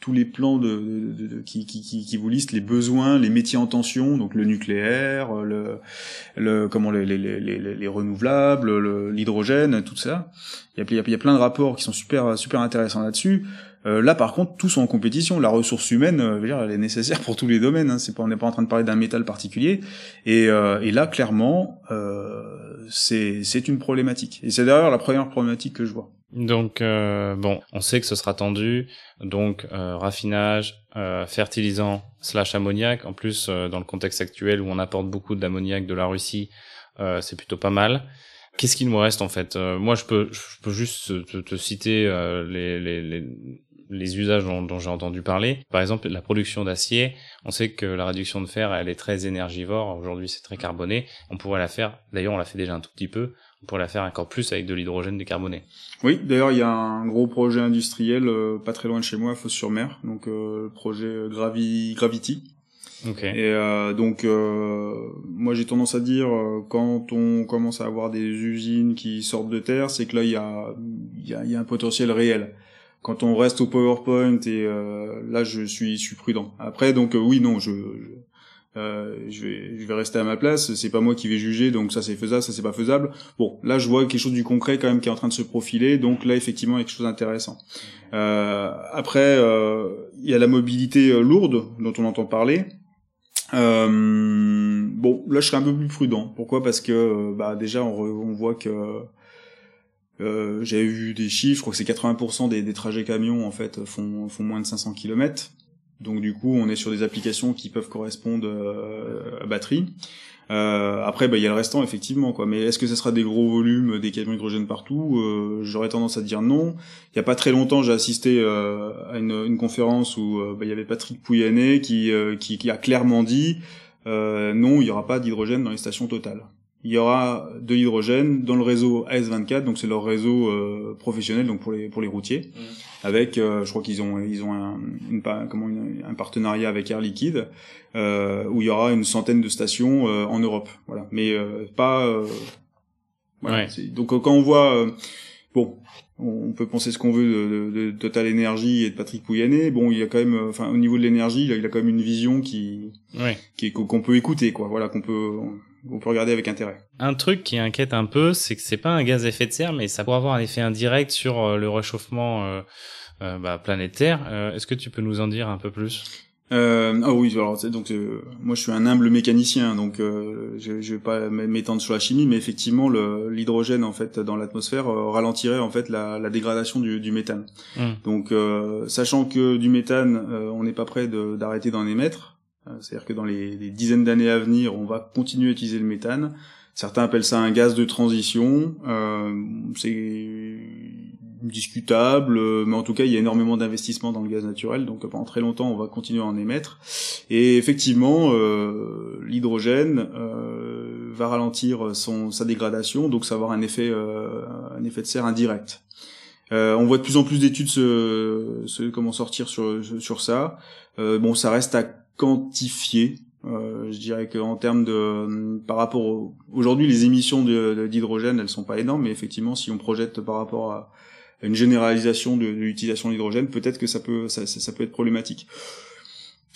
tous les plans de, de, de qui, qui, qui, qui vous listent les besoins, les métiers en tension, donc le nucléaire, le le comment les, les, les, les renouvelables, l'hydrogène, tout ça. Il y, a, il y a plein de rapports qui sont super super intéressants là-dessus. Euh, là, par contre, tous sont en compétition. La ressource humaine, euh, dire, elle est nécessaire pour tous les domaines. Hein. C'est pas, on n'est pas en train de parler d'un métal particulier. Et, euh, et là, clairement, euh, c'est une problématique. Et c'est d'ailleurs la première problématique que je vois. Donc euh, bon, on sait que ce sera tendu, donc euh, raffinage, euh, fertilisant slash ammoniac. En plus, dans le contexte actuel où on apporte beaucoup d'ammoniac de la Russie, c'est plutôt pas mal. Qu'est-ce qu'il nous reste en fait? Moi, je peux, je peux juste te, te citer les, les, les, les, usages dont, dont j'ai entendu parler. Par exemple, la production d'acier. On sait que la réduction de fer, elle est très énergivore. Aujourd'hui, c'est très carboné. On pourrait la faire. D'ailleurs, on l'a fait déjà un tout petit peu pour la faire encore plus avec de l'hydrogène décarboné. Oui, d'ailleurs il y a un gros projet industriel euh, pas très loin de chez moi, à Fos-sur-Mer, donc euh, projet Gravi Gravity, Ok. Et euh, donc, euh, moi j'ai tendance à dire, euh, quand on commence à avoir des usines qui sortent de terre, c'est que là il y a, il y, a, il y a un potentiel réel. Quand on reste au PowerPoint et euh, là je suis, je suis prudent. Après donc euh, oui non je, je, euh, je vais je vais rester à ma place. C'est pas moi qui vais juger donc ça c'est faisable, ça c'est pas faisable. Bon là je vois quelque chose du concret quand même qui est en train de se profiler donc là effectivement il y a quelque chose d'intéressant. Euh, après euh, il y a la mobilité euh, lourde dont on entend parler. Bon, là je serais un peu plus prudent. Pourquoi? Parce que bah déjà on, re- on voit que euh, j'avais vu des chiffres, je crois que c'est 80% des, trajets camions en fait font, moins de 500 km. Donc du coup on est sur des applications qui peuvent correspondre euh, à batterie. Euh, après bah il y a le restant effectivement quoi. Mais est-ce que ce sera des gros volumes, des camions hydrogène partout? Euh, J'aurais tendance à dire non. Il y a pas très longtemps, j'ai assisté euh, à une, conférence où euh, bah, il y avait Patrick Pouyanné qui, qui, qui a clairement dit non, il y aura pas d'hydrogène dans les stations totales. Il y aura de l'hydrogène dans le réseau AS24, donc c'est leur réseau euh, professionnel, donc pour les pour les routiers, avec, euh, je crois qu'ils ont ils ont un une, comment une- un partenariat avec Air Liquide, euh, où il y aura une centaine de stations euh, en Europe, voilà. Mais euh, pas euh, voilà. Ouais. Donc quand on voit euh, bon, on peut penser ce qu'on veut de, de, de Total Energy et de Patrick Pouyanné. Bon, il y a quand même, enfin, au niveau de l'énergie, il a- il a quand même une vision qui, Ouais. qui est- qu'on peut écouter, quoi. Voilà, qu'on peut, on peut regarder avec intérêt. Un truc qui inquiète un peu, c'est que c'est pas un gaz à effet de serre, mais ça pourrait avoir un effet indirect sur euh, le réchauffement euh, euh, bah, planétaire. Euh, Est-ce que tu peux nous en dire un peu plus? Euh, ah oui, alors donc euh, moi je suis un humble mécanicien, donc euh, je, je vais pas m'étendre sur la chimie, mais effectivement l'hydrogène en fait dans l'atmosphère ralentirait en fait la, la dégradation du, du méthane. Hmm. Donc euh, sachant que du méthane, on n'est pas prêt de- d'arrêter d'en émettre, c'est-à-dire que dans les, dizaines d'années à venir, on va continuer à utiliser le méthane. Certains appellent ça un gaz de transition. Euh, c'est discutable, euh, mais en tout cas, il y a énormément d'investissements dans le gaz naturel, donc pendant très longtemps, on va continuer à en émettre. Et effectivement, euh, l'hydrogène euh, va ralentir sa dégradation, donc ça va avoir un effet, euh, de serre indirect. Euh, on voit de plus en plus d'études se, se comment sortir sur, sur ça. Euh, bon, ça reste à quantifier. Euh, je dirais qu'en termes de, par rapport au- aujourd'hui, les émissions d'hydrogène, elles sont pas énormes, mais effectivement, si on projette par rapport à une généralisation de, l'utilisation de l'hydrogène, peut-être que ça peut, ça peut être problématique.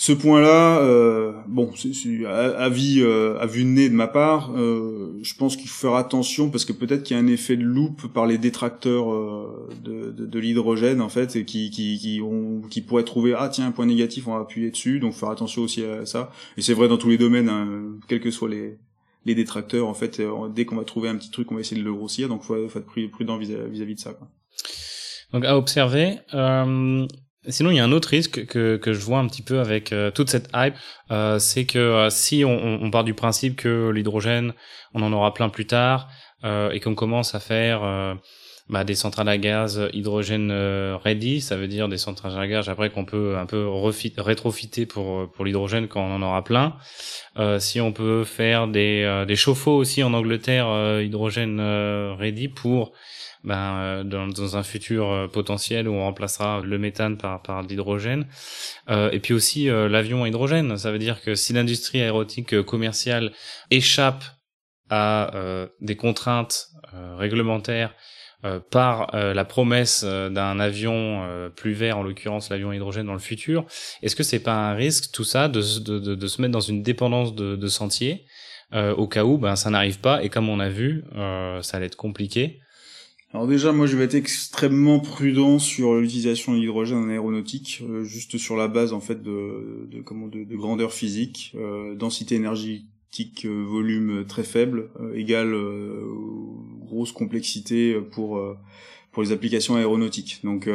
Ce point-là, euh, bon, c'est vie, euh, à vue de nez de ma part, euh, je pense qu'il faut faire attention parce que peut-être qu'il y a un effet de loupe par les détracteurs euh, de, de, de l'hydrogène en fait, et qui qui qui, ont, qui pourraient trouver ah tiens un point négatif, on va appuyer dessus, donc faire attention aussi à ça. Et c'est vrai dans tous les domaines, hein, quels que soient les les détracteurs en fait, euh, dès qu'on va trouver un petit truc, on va essayer de le grossir, donc faut, faut être pru- prudent vis-à- vis-à-vis de ça. Quoi. Donc à observer. Euh, sinon, il y a un autre risque que, que je vois un petit peu avec euh, toute cette hype, euh, c'est que euh, si on, on- part du principe que l'hydrogène, on en aura plein plus tard, euh, et qu'on commence à faire bah, des centrales à gaz hydrogène ready, ça veut dire des centrales à gaz après qu'on peut un peu rétrofiter pour pour l'hydrogène quand on en aura plein. Si on peut faire des des chauffe-eau aussi en Angleterre hydrogène ready pour ben, euh, dans, dans un futur euh, potentiel où on remplacera le méthane par, par l'hydrogène. Euh, et puis aussi euh, l'avion à hydrogène. Ça veut dire que si l'industrie aérotique euh, commerciale échappe à euh, des contraintes réglementaires par la promesse d'un avion plus vert, en l'occurrence l'avion à hydrogène dans le futur, est-ce que c'est pas un risque tout ça de, de, de, se mettre dans une dépendance de, de sentier au cas où ben ça n'arrive pas et comme on a vu ça allait être compliqué Alors déjà, moi, je vais être extrêmement prudent sur l'utilisation de l'hydrogène en aéronautique, euh, juste sur la base en fait de, de comment de, de grandeur physique, euh, densité énergétique, euh, volume très faible, euh, égale grosse complexité pour pour les applications aéronautiques. Donc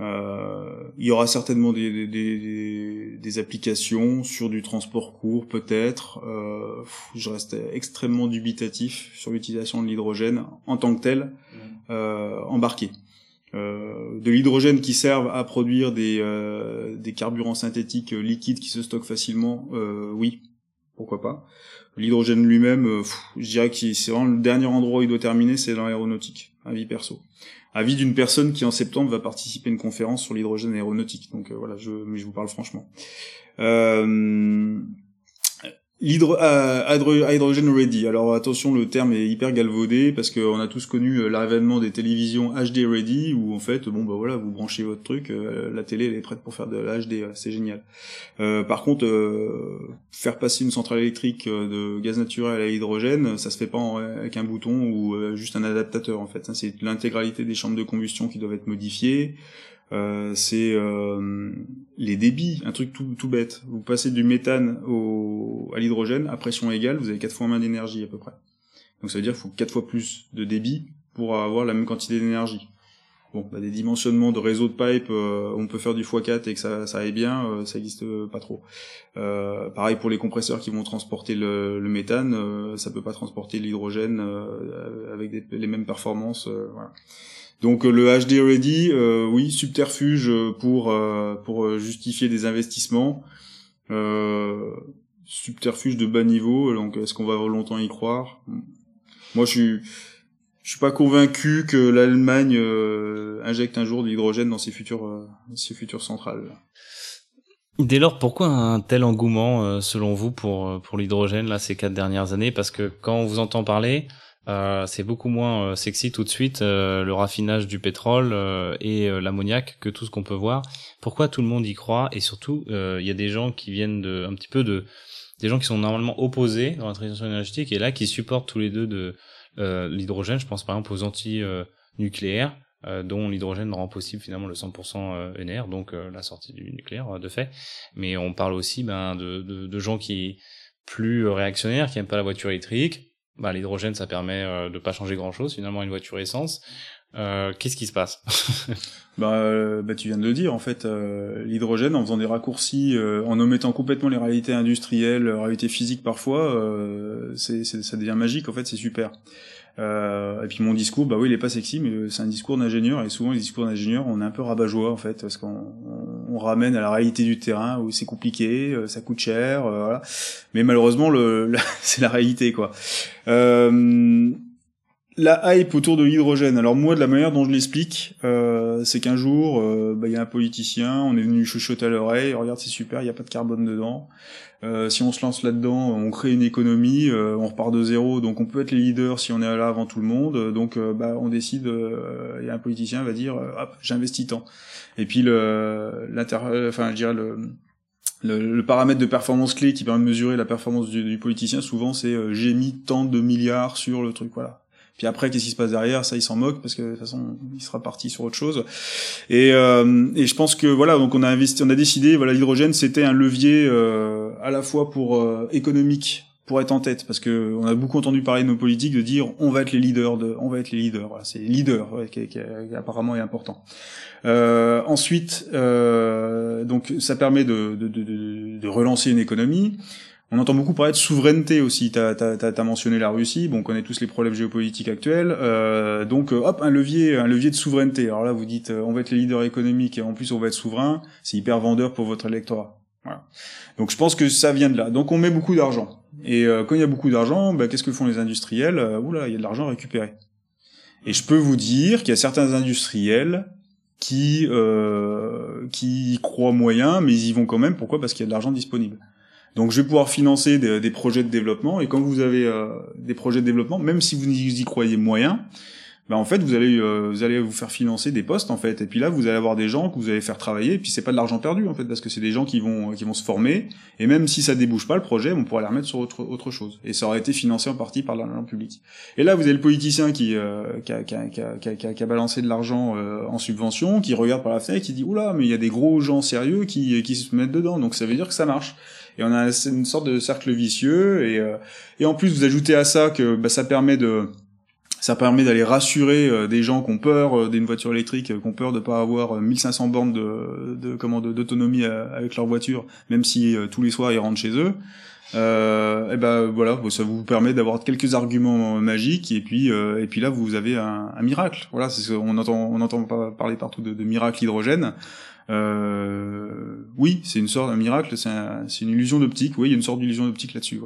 euh, il y aura certainement des, des, des, des applications sur du transport court, peut-être. Euh, je reste extrêmement dubitatif sur l'utilisation de l'hydrogène en tant que tel euh, embarqué. Euh, de l'hydrogène qui serve à produire des, euh, des carburants synthétiques euh, liquides qui se stockent facilement, euh, oui, pourquoi pas. L'hydrogène lui-même, euh, je dirais que c'est vraiment le dernier endroit où il doit terminer, c'est dans l'aéronautique. avis perso. Avis d'une personne qui en septembre va participer à une conférence sur l'hydrogène aéronautique. Donc euh, voilà, je, mais je vous parle franchement. Euh, L'hydro euh, ready. Alors attention, le terme est hyper galvaudé parce qu'on a tous connu euh, l'avènement des télévisions HD ready où en fait, bon bah voilà, vous branchez votre truc, euh, la télé elle est prête pour faire de l'HD, c'est génial. par contre, faire passer une centrale électrique de gaz naturel à l'hydrogène, ça se fait pas avec un bouton ou juste un adaptateur en fait. C'est l'intégralité des chambres de combustion qui doivent être modifiées. Euh, c'est euh, les débits, un truc tout, tout bête. Vous passez du méthane au, à l'hydrogène, à pression égale, vous avez quatre fois moins d'énergie à peu près. Donc ça veut dire qu'il faut quatre fois plus de débit pour avoir la même quantité d'énergie. Bon, bah, des dimensionnements de réseaux de pipe, euh, on peut faire du x4 et que ça, ça aille bien, ça existe pas trop. pareil pour les compresseurs qui vont transporter le, le méthane, ça peut pas transporter l'hydrogène avec les mêmes performances. voilà. Donc euh, le HD Ready, euh, oui, subterfuge pour euh, pour justifier des investissements, subterfuge de bas niveau. Donc est-ce qu'on va longtemps y croire? Moi, je suis je suis pas convaincu que l'Allemagne injecte un jour de l'hydrogène dans ses futures ses futures centrales. Dès lors, pourquoi un tel engouement, selon vous, pour pour l'hydrogène là ces quatre dernières années? Parce que quand on vous entend parler, euh, c'est beaucoup moins euh, sexy tout de suite euh, le raffinage du pétrole et l'ammoniac que tout ce qu'on peut voir. Pourquoi tout le monde y croit? Et surtout il y a des gens qui viennent de un petit peu de des gens qui sont normalement opposés dans la transition énergétique et là qui supportent tous les deux de l'hydrogène. Je pense par exemple aux anti nucléaires dont l'hydrogène rend possible finalement le 100% NR, donc la sortie du nucléaire de fait. Mais on parle aussi ben, de, de, de gens qui plus réactionnaires, qui aiment pas la voiture électrique, bah, l'hydrogène, ça permet euh, de pas changer grand-chose finalement une voiture essence. Euh, Qu'est-ce qui se passe? Bah, euh, bah, tu viens de le dire en fait. Euh, l'hydrogène, en faisant des raccourcis, en omettant complètement les réalités industrielles, les réalités physiques parfois, c'est, ça devient magique. En fait, c'est super. Euh, et puis mon discours, bah oui, il est pas sexy, mais c'est un discours d'ingénieur. Et souvent, les discours d'ingénieur, on est un peu rabat-joie en fait, parce qu'on on, ramène à la réalité du terrain où c'est compliqué, euh, ça coûte cher, euh, voilà. Mais malheureusement, le, c'est la réalité quoi. Euh, la hype autour de l'hydrogène. Alors moi, de la manière dont je l'explique, euh, c'est qu'un jour, bah, il y a un politicien, on est venu chuchoter à l'oreille, regarde c'est super, il n'y a pas de carbone dedans. Euh, si on se lance là-dedans, on crée une économie, euh, on repart de zéro, donc on peut être les leaders si on est là avant tout le monde. Donc euh, bah, on décide, il y a un politicien va dire, hop, j'investis tant. Et puis le, enfin je dirais le, le, paramètre de performance clé qui permet de mesurer la performance du, du politicien, souvent c'est j'ai mis tant de milliards sur le truc, voilà. Puis après, qu'est-ce qui se passe derrière? Ça, il s'en moque parce que de toute façon, il sera parti sur autre chose. Et, euh, et je pense que voilà, donc on a investi, on a décidé, voilà, l'hydrogène, c'était un levier euh, à la fois pour euh, économique pour être en tête parce que on a beaucoup entendu parler de nos politiques de dire on va être les leaders de on va être les leaders. Voilà, c'est leader qui, qui, apparemment est important. Euh, ensuite euh, donc ça permet de, de, de, de, relancer une économie on entend beaucoup parler de souveraineté aussi. Tu as, mentionné la Russie. Bon, on connaît tous les problèmes géopolitiques actuels. Euh, donc, euh, hop, un levier, un levier de souveraineté. Alors là, vous dites, euh, on va être les leaders économiques et en plus on va être souverain. C'est hyper vendeur pour votre électorat. Donc, je pense que ça vient de là. Donc, on met beaucoup d'argent. Et quand il y a beaucoup d'argent, bah, qu'est-ce que font les industriels? Oula, il y a de l'argent récupéré. Et je peux vous dire qu'il y a certains industriels qui euh, qui croient moyen, mais ils y vont quand même. Pourquoi? Parce qu'il y a de l'argent disponible. Donc je vais pouvoir financer des, projets de développement. Et quand vous avez euh, des projets de développement, même si vous y croyez moyen, bah en fait vous allez euh, vous allez vous faire financer des postes en fait. Et puis là vous allez avoir des gens que vous allez faire travailler. Et puis c'est pas de l'argent perdu en fait parce que c'est des gens qui vont qui vont se former. Et même si ça débouche pas le projet on pourra les remettre sur autre autre chose. Et ça aurait été financé en partie par l'argent public. Et là vous avez le politicien qui euh, qui, a, qui, a, qui, a, qui, a, balancé de l'argent euh, en subvention qui regarde par la fenêtre qui dit oula mais il y a des gros gens sérieux qui qui se mettent dedans donc ça veut dire que ça marche et on a une sorte de cercle vicieux et et en plus vous ajoutez à ça que bah, ça permet de ça permet d'aller rassurer euh, des gens qui ont peur euh, d'une voiture électrique, qui ont peur de pas avoir 1500 euh, bornes de, de comment d'autonomie avec leur voiture, même si tous les soirs ils rentrent chez eux. Euh, et ben voilà, ça vous permet d'avoir quelques arguments magiques et puis et puis là vous avez un, miracle. Voilà, on entend on entend parler partout de miracle hydrogène. Euh, oui, c'est une sorte un miracle, c'est un, une illusion d'optique. Oui, il y a une sorte d'illusion d'optique là-dessus.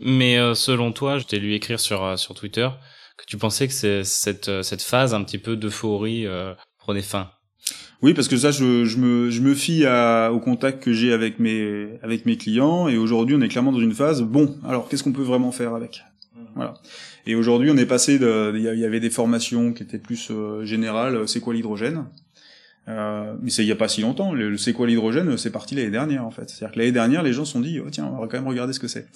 Mais selon toi, je t'ai lu écrire sur sur Twitter que tu pensais que cette, cette phase un petit peu d'euphorie prenait fin. Oui, parce que ça, je, je, me, je me fie à, au contact que j'ai avec mes, avec mes clients, et aujourd'hui, on est clairement dans une phase, bon, alors qu'est-ce qu'on peut vraiment faire avec? Voilà. Et aujourd'hui, on est passé de, il y avait des formations qui étaient plus euh, générales, c'est quoi l'hydrogène? Euh, mais c'est il y a pas si longtemps. Le, c'est quoi l'hydrogène C'est parti l'année dernière en fait. C'est-à-dire que l'année dernière, les gens se sont dit oh, tiens, on va quand même regarder ce que c'est.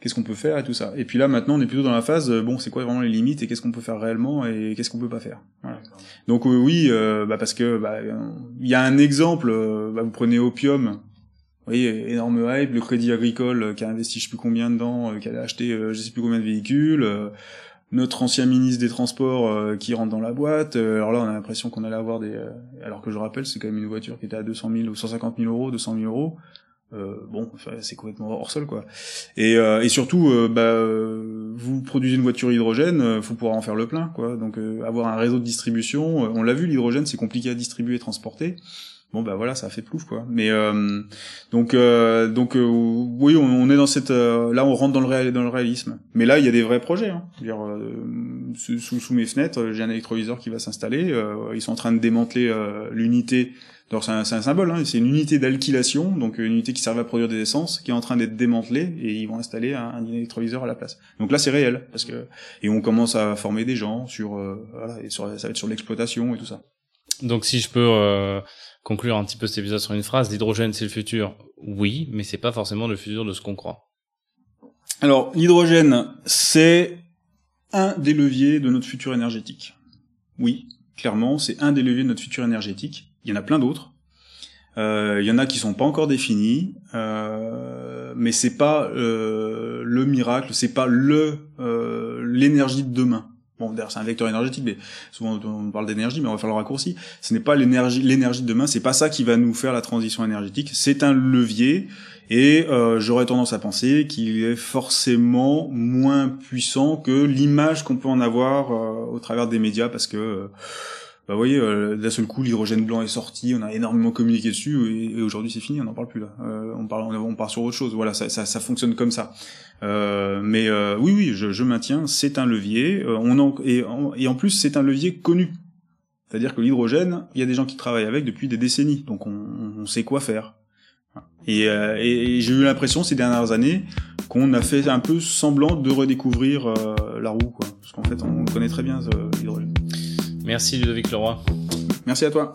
Qu'est-ce qu'on peut faire et tout ça. Et puis là maintenant, on est plutôt dans la phase euh, bon, c'est quoi vraiment les limites et qu'est-ce qu'on peut faire réellement et qu'est-ce qu'on peut pas faire. Voilà. Donc euh, oui, euh, bah, parce que bah, il y a un exemple. Bah, vous prenez Opium. Vous voyez, énorme hype, le Crédit Agricole qui a investi je sais plus combien dedans, qui a acheté je sais plus combien de véhicules notre ancien ministre des Transports euh, qui rentre dans la boîte. Euh, alors là, on a l'impression qu'on allait avoir des... Euh, alors que je rappelle, c'est quand même une voiture qui était à 200 000 ou 150 000 euros, 200 000 euros. bon, c'est complètement hors sol, quoi. Et, et surtout, bah, vous produisez une voiture hydrogène, faut pouvoir en faire le plein, quoi. Donc, avoir un réseau de distribution, on l'a vu, l'hydrogène, c'est compliqué à distribuer et transporter bon bah voilà ça fait plouf quoi. Mais euh, donc euh, donc euh, oui on, est dans cette là on rentre dans le réel dans le réalisme. Mais là il y a des vrais projets hein. dire, sous, sous, mes fenêtres j'ai un électroviseur qui va s'installer ils sont en train de démanteler l'unité. Alors c'est un, un, symbole hein. c'est une unité d'alkylation donc une unité qui servait à produire des essences qui est en train d'être démantelée et ils vont installer un, un, électroviseur à la place. Donc là c'est réel parce que et on commence à former des gens sur voilà et sur ça va être sur l'exploitation et tout ça. Donc si je peux conclure un petit peu cet épisode sur une phrase, l'hydrogène c'est le futur. Oui, mais c'est pas forcément le futur de ce qu'on croit. Alors, l'hydrogène, c'est un des leviers de notre futur énergétique. Oui, clairement, c'est un des leviers de notre futur énergétique. Il y en a plein d'autres. Euh, il y en a qui sont pas encore définis, euh, mais c'est pas euh, le miracle, c'est pas le l'énergie de demain. Bon, d'ailleurs, c'est un vecteur énergétique, mais souvent on parle d'énergie, mais on va faire le raccourci. Ce n'est pas l'énergie, l'énergie de demain, c'est pas ça qui va nous faire la transition énergétique. C'est un levier, et euh, j'aurais tendance à penser qu'il est forcément moins puissant que l'image qu'on peut en avoir euh, au travers des médias, parce que euh, bah vous voyez, euh, d'un seul coup, l'hydrogène blanc est sorti, on a énormément communiqué dessus, et, aujourd'hui c'est fini, on n'en parle plus là. Euh, on parle, on, part sur autre chose. Voilà, ça, ça, ça fonctionne comme ça. Euh, mais euh, oui, oui, je, je maintiens, c'est un levier. Euh, on en, et, en, et en plus, c'est un levier connu. C'est-à-dire que l'hydrogène, il y a des gens qui travaillent avec depuis des décennies, donc on, on sait quoi faire. Et, et, et j'ai eu l'impression ces dernières années qu'on a fait un peu semblant de redécouvrir la roue, quoi. Parce qu'en fait, on connaît très bien l'hydrogène. Merci Ludovic Leroy. Merci à toi.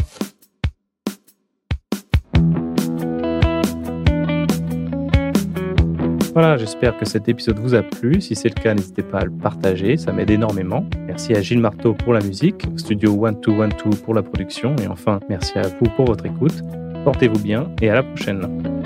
Voilà, j'espère que cet épisode vous a plu. Si c'est le cas, n'hésitez pas à le partager, ça m'aide énormément. Merci à Gilles Marteau pour la musique, Studio 1212 pour la production, et enfin, merci à vous pour votre écoute. Portez-vous bien et à la prochaine.